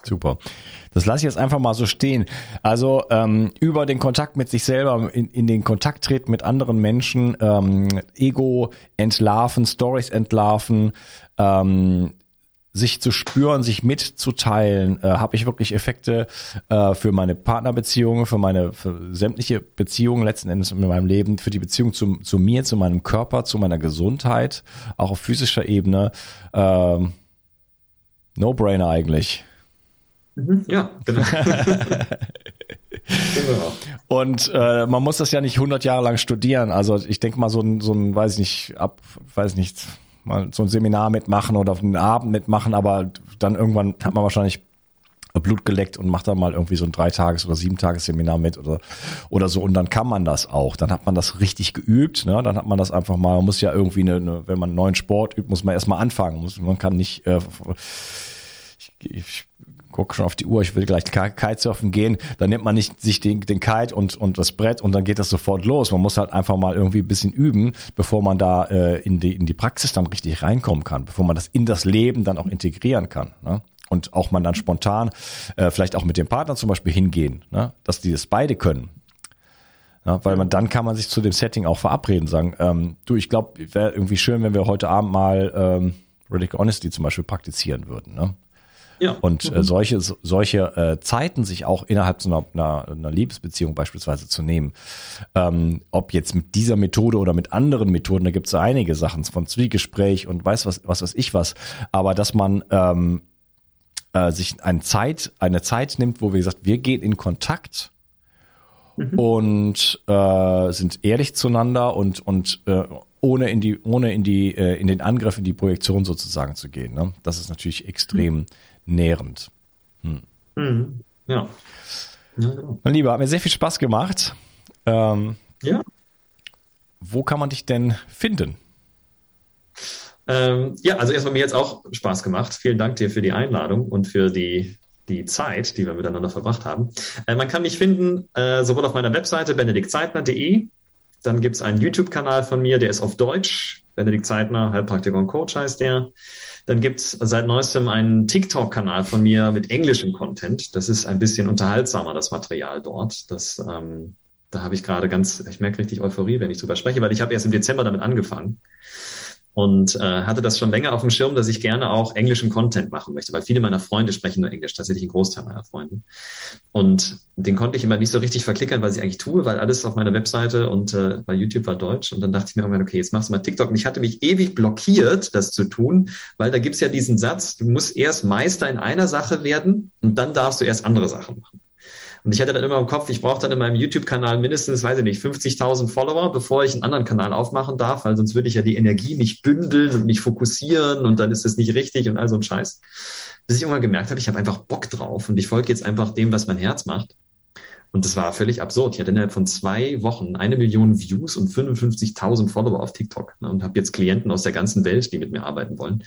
Super. Das lasse ich jetzt einfach mal so stehen. Also ähm, über den Kontakt mit sich selber, in, in den Kontakt treten mit anderen Menschen, ähm, Ego entlarven, Stories entlarven, ähm, sich zu spüren, sich mitzuteilen, äh, habe ich wirklich Effekte äh, für meine Partnerbeziehungen, für meine für sämtliche Beziehungen letzten Endes in meinem Leben, für die Beziehung zu, zu mir, zu meinem Körper, zu meiner Gesundheit, auch auf physischer Ebene. Ähm, No-brainer eigentlich. Mhm, ja, genau. genau. Und äh, man muss das ja nicht 100 Jahre lang studieren. Also ich denke mal so ein, so ein, weiß ich nicht, ab, weiß nicht, mal so ein Seminar mitmachen oder auf einen Abend mitmachen, aber dann irgendwann hat man wahrscheinlich Blut geleckt und macht dann mal irgendwie so ein Dreitages- oder Sieben-Tages-Seminar mit oder, oder so. Und dann kann man das auch. Dann hat man das richtig geübt. Ne? Dann hat man das einfach mal, man muss ja irgendwie, eine, eine, wenn man einen neuen Sport übt, muss man erstmal anfangen. Muss, man kann nicht, äh, ich, ich gucke schon auf die Uhr, ich will gleich Kitesurfen gehen, dann nimmt man nicht sich den, den Kite und, und das Brett und dann geht das sofort los. Man muss halt einfach mal irgendwie ein bisschen üben, bevor man da äh, in, die, in die Praxis dann richtig reinkommen kann, bevor man das in das Leben dann auch integrieren kann. Ne? Und auch man dann spontan, äh, vielleicht auch mit dem Partner zum Beispiel hingehen, ne? dass die das beide können. Ja, weil man dann kann man sich zu dem Setting auch verabreden, sagen, ähm, du, ich glaube, wäre irgendwie schön, wenn wir heute Abend mal ähm, Radical Honesty zum Beispiel praktizieren würden. Ne? Ja. Und äh, mhm. solche, solche äh, Zeiten sich auch innerhalb so einer, einer, einer Liebesbeziehung beispielsweise zu nehmen. Ähm, ob jetzt mit dieser Methode oder mit anderen Methoden, da gibt es einige Sachen von Zwiegespräch und weiß was, was weiß ich was. Aber dass man ähm, äh, sich eine Zeit, eine Zeit nimmt, wo wir gesagt, wir gehen in Kontakt mhm. und äh, sind ehrlich zueinander und, und äh, ohne in die, ohne in die, äh, in den Angriff, in die Projektion sozusagen zu gehen. Ne? Das ist natürlich extrem mhm nährend. Hm. Mhm. Ja. ja genau. Mein Lieber, hat mir sehr viel Spaß gemacht. Ähm, ja. Wo kann man dich denn finden? Ähm, ja, also erstmal mir jetzt auch Spaß gemacht. Vielen Dank dir für die Einladung und für die, die Zeit, die wir miteinander verbracht haben. Äh, man kann mich finden, äh, sowohl auf meiner Webseite benediktzeitner.de, dann gibt es einen YouTube-Kanal von mir, der ist auf Deutsch. Benedikt Zeitner, Heilpraktiker und Coach heißt der. Dann gibt's seit neuestem einen TikTok-Kanal von mir mit englischem Content. Das ist ein bisschen unterhaltsamer, das Material dort. Das, ähm, da habe ich gerade ganz, ich merke richtig Euphorie, wenn ich drüber spreche, weil ich habe erst im Dezember damit angefangen und äh, hatte das schon länger auf dem Schirm, dass ich gerne auch englischen Content machen möchte, weil viele meiner Freunde sprechen nur Englisch, tatsächlich ein Großteil meiner Freunde. Und den konnte ich immer nicht so richtig verklickern, was ich eigentlich tue, weil alles auf meiner Webseite und äh, bei YouTube war Deutsch. Und dann dachte ich mir irgendwann, okay, jetzt machst du mal TikTok. Und ich hatte mich ewig blockiert, das zu tun, weil da gibt's ja diesen Satz, du musst erst Meister in einer Sache werden und dann darfst du erst andere Sachen machen. Und ich hatte dann immer im Kopf, ich brauche dann in meinem YouTube-Kanal mindestens, weiß ich nicht, 50.000 Follower, bevor ich einen anderen Kanal aufmachen darf, weil sonst würde ich ja die Energie nicht bündeln und nicht fokussieren und dann ist das nicht richtig und all so ein Scheiß. Bis ich irgendwann gemerkt habe, ich habe einfach Bock drauf und ich folge jetzt einfach dem, was mein Herz macht. Und das war völlig absurd. Ich hatte innerhalb von zwei Wochen eine Million Views und 55.000 Follower auf TikTok ne, und habe jetzt Klienten aus der ganzen Welt, die mit mir arbeiten wollen.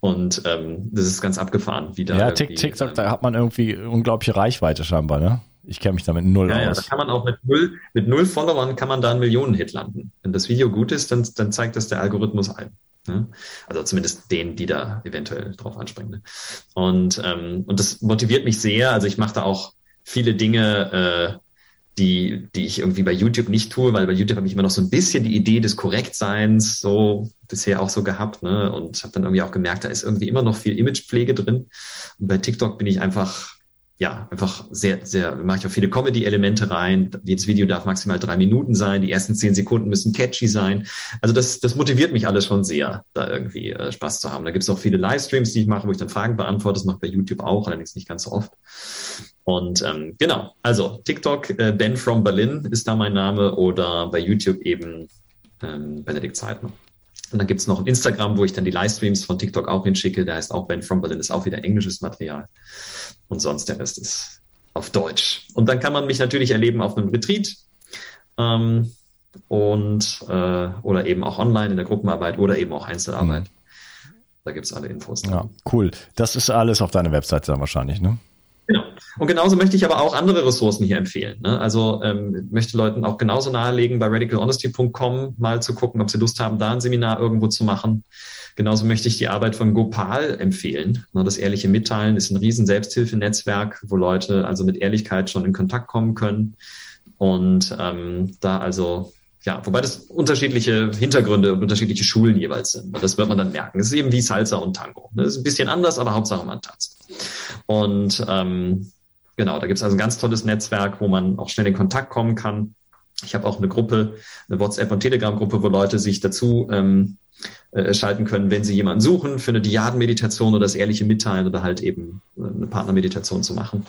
Und ähm, das ist ganz abgefahren, wie da. Ja, TikTok, ähm, da hat man irgendwie unglaubliche Reichweite scheinbar, ne? Ich kenne mich damit null ja, aus. Ja, da kann man auch mit null, mit null Followern kann man da einen Millionenhit landen. Wenn das Video gut ist, dann, dann zeigt das der Algorithmus ein. Ne? Also zumindest denen, die da eventuell drauf anspringen. Ne? Und, ähm, und das motiviert mich sehr. Also ich mache da auch viele Dinge, äh, die, die ich irgendwie bei YouTube nicht tue, weil bei YouTube habe ich immer noch so ein bisschen die Idee des Korrektseins so bisher auch so gehabt, ne? Und habe dann irgendwie auch gemerkt, da ist irgendwie immer noch viel Imagepflege drin. Und bei TikTok bin ich einfach ja, einfach sehr, sehr, mache ich auch viele Comedy-Elemente rein. Jedes Video darf maximal drei Minuten sein. Die ersten zehn Sekunden müssen catchy sein. Also das, das motiviert mich alles schon sehr, da irgendwie äh, Spaß zu haben. Da gibt es auch viele Livestreams, die ich mache, wo ich dann Fragen beantworte. Das mache ich bei YouTube auch, allerdings nicht ganz so oft. Und ähm, genau, also TikTok, äh, Ben from Berlin ist da mein Name oder bei YouTube eben ähm, Benedikt Zeitner. Und dann gibt's noch ein Instagram, wo ich dann die Livestreams von TikTok auch hinschicke. Der heißt auch Ben from Berlin, ist auch wieder englisches Material. Und sonst der Rest ist auf Deutsch. Und dann kann man mich natürlich erleben auf einem Retreat. Ähm, und äh, oder eben auch online in der Gruppenarbeit oder eben auch Einzelarbeit. Mhm. Da gibt's alle Infos. Ja, cool. Das ist alles auf deiner Webseite dann wahrscheinlich, ne? Und genauso möchte ich aber auch andere Ressourcen hier empfehlen. Ne? Also ähm, möchte Leuten auch genauso nahelegen, bei radicalhonesty.com mal zu gucken, ob sie Lust haben, da ein Seminar irgendwo zu machen. Genauso möchte ich die Arbeit von Gopal empfehlen. Ne? Das ehrliche Mitteilen ist ein riesen Selbsthilfenetzwerk, wo Leute also mit Ehrlichkeit schon in Kontakt kommen können. Und ähm, da also ja, wobei das unterschiedliche Hintergründe und unterschiedliche Schulen jeweils sind. Das wird man dann merken. Es ist eben wie Salsa und Tango. Das ist ein bisschen anders, aber Hauptsache man tanzt. Und ähm, genau, da gibt es also ein ganz tolles Netzwerk, wo man auch schnell in Kontakt kommen kann. Ich habe auch eine Gruppe, eine WhatsApp- und Telegram-Gruppe, wo Leute sich dazu ähm, äh, schalten können, wenn sie jemanden suchen für eine Diadenmeditation oder das ehrliche Mitteilen oder halt eben äh, eine Partnermeditation zu machen.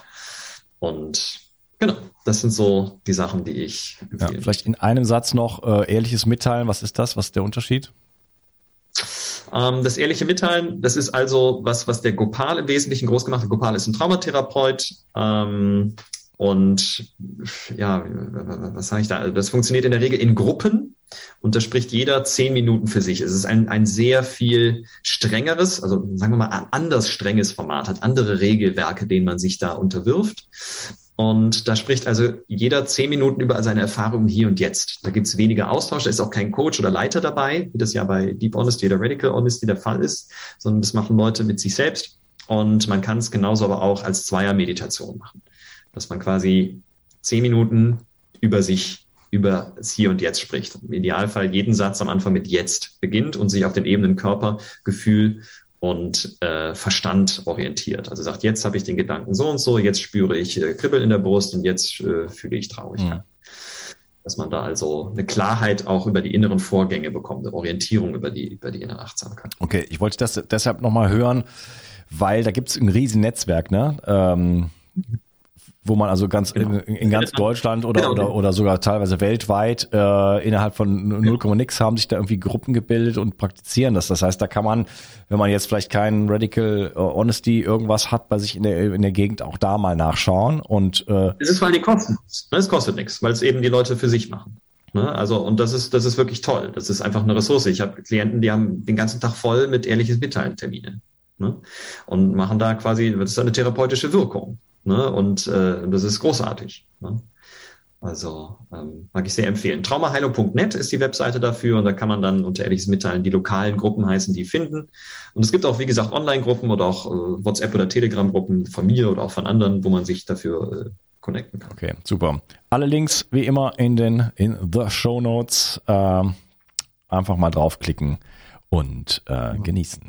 Und genau, das sind so die Sachen, die ich empfehle. Ja, vielleicht in einem Satz noch äh, ehrliches Mitteilen. Was ist das? Was ist der Unterschied? Ähm, das ehrliche Mitteilen, das ist also was, was der Gopal im Wesentlichen groß gemacht hat. Gopal ist ein Traumatherapeut. Ähm, und ja, was sage ich da? Das funktioniert in der Regel in Gruppen und da spricht jeder zehn Minuten für sich. Es ist ein, ein sehr viel strengeres, also sagen wir mal anders strenges Format, hat andere Regelwerke, denen man sich da unterwirft. Und da spricht also jeder zehn Minuten über seine Erfahrungen hier und jetzt. Da gibt es weniger Austausch, da ist auch kein Coach oder Leiter dabei, wie das ja bei Deep Honesty oder Radical Honesty der Fall ist, sondern das machen Leute mit sich selbst. Und man kann es genauso aber auch als Zweier-Meditation machen dass man quasi zehn Minuten über sich, über das Hier und Jetzt spricht. Im Idealfall jeden Satz am Anfang mit Jetzt beginnt und sich auf den Ebenen Körper, Gefühl und äh, Verstand orientiert. Also sagt, jetzt habe ich den Gedanken so und so, jetzt spüre ich äh, Kribbeln in der Brust und jetzt äh, fühle ich Traurigkeit. Mhm. Dass man da also eine Klarheit auch über die inneren Vorgänge bekommt, eine Orientierung über die, über die innere Achtsamkeit. Okay, ich wollte das deshalb nochmal hören, weil da gibt es ein riesen Netzwerk, ne? Ähm wo man also ganz genau. in, in, ganz Deutschland oder, genau. oder, oder sogar teilweise weltweit äh, innerhalb von 0, genau. nix haben sich da irgendwie Gruppen gebildet und praktizieren das. Das heißt, da kann man, wenn man jetzt vielleicht keinen Radical Honesty irgendwas hat bei sich in der, in der Gegend, auch da mal nachschauen. Und äh, es ist weil die kosten. Es kostet nichts, weil es eben die Leute für sich machen. Ne? Also, und das ist, das ist wirklich toll. Das ist einfach eine Ressource. Ich habe Klienten, die haben den ganzen Tag voll mit ehrliches Mitteilen-Termine. Ne? Und machen da quasi, das ist eine therapeutische Wirkung. Ne? Und äh, das ist großartig. Ne? Also ähm, mag ich sehr empfehlen. Traumaheilung.net ist die Webseite dafür und da kann man dann unter ehrliches Mitteilen die lokalen Gruppen heißen, die finden. Und es gibt auch, wie gesagt, Online-Gruppen oder auch äh, WhatsApp- oder Telegram-Gruppen von mir oder auch von anderen, wo man sich dafür äh, connecten kann. Okay, super. Alle Links wie immer in den in the Show Notes. Äh, einfach mal draufklicken und äh, genießen.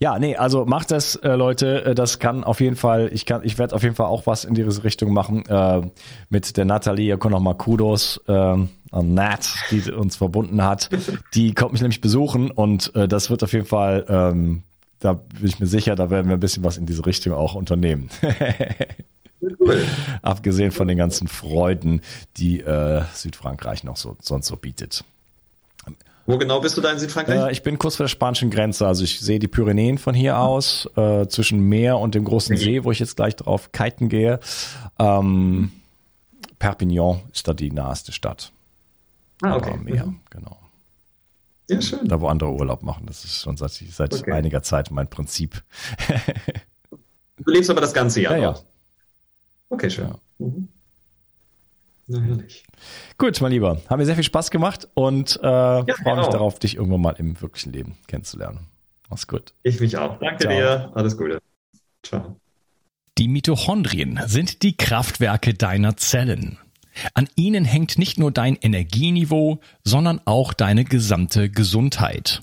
Ja, nee, also macht das, äh, Leute. Äh, das kann auf jeden Fall, ich kann, ich werde auf jeden Fall auch was in diese Richtung machen. Äh, mit der Nathalie, ihr könnt noch mal Kudos äh, an Nat, die uns verbunden hat. Die kommt mich nämlich besuchen und äh, das wird auf jeden Fall, ähm, da bin ich mir sicher, da werden wir ein bisschen was in diese Richtung auch unternehmen. Cool. Abgesehen von den ganzen Freuden, die äh, Südfrankreich noch so sonst so bietet. Wo genau bist du da in Südfrankreich? Äh, ich bin kurz vor der spanischen Grenze. Also ich sehe die Pyrenäen von hier aus, äh, zwischen Meer und dem großen mhm. See, wo ich jetzt gleich drauf kiten gehe. Ähm, Perpignan ist da die naheste Stadt. Ah, okay. Aber Meer, mhm. genau. Ja, schön. Da, wo andere Urlaub machen. Das ist schon seit, seit okay. einiger Zeit mein Prinzip. du lebst aber das ganze Jahr. Ja, ja. Okay, schön. Ja. Mhm. Na, herrlich. Gut, mein Lieber. Haben mir sehr viel Spaß gemacht und äh, ja, freue mich genau. darauf, dich irgendwann mal im wirklichen Leben kennenzulernen. Mach's gut. Ich mich auch. Danke Ciao. dir. Alles Gute. Ciao. Die Mitochondrien sind die Kraftwerke deiner Zellen. An ihnen hängt nicht nur dein Energieniveau, sondern auch deine gesamte Gesundheit.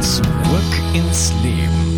Zurück ins Leben.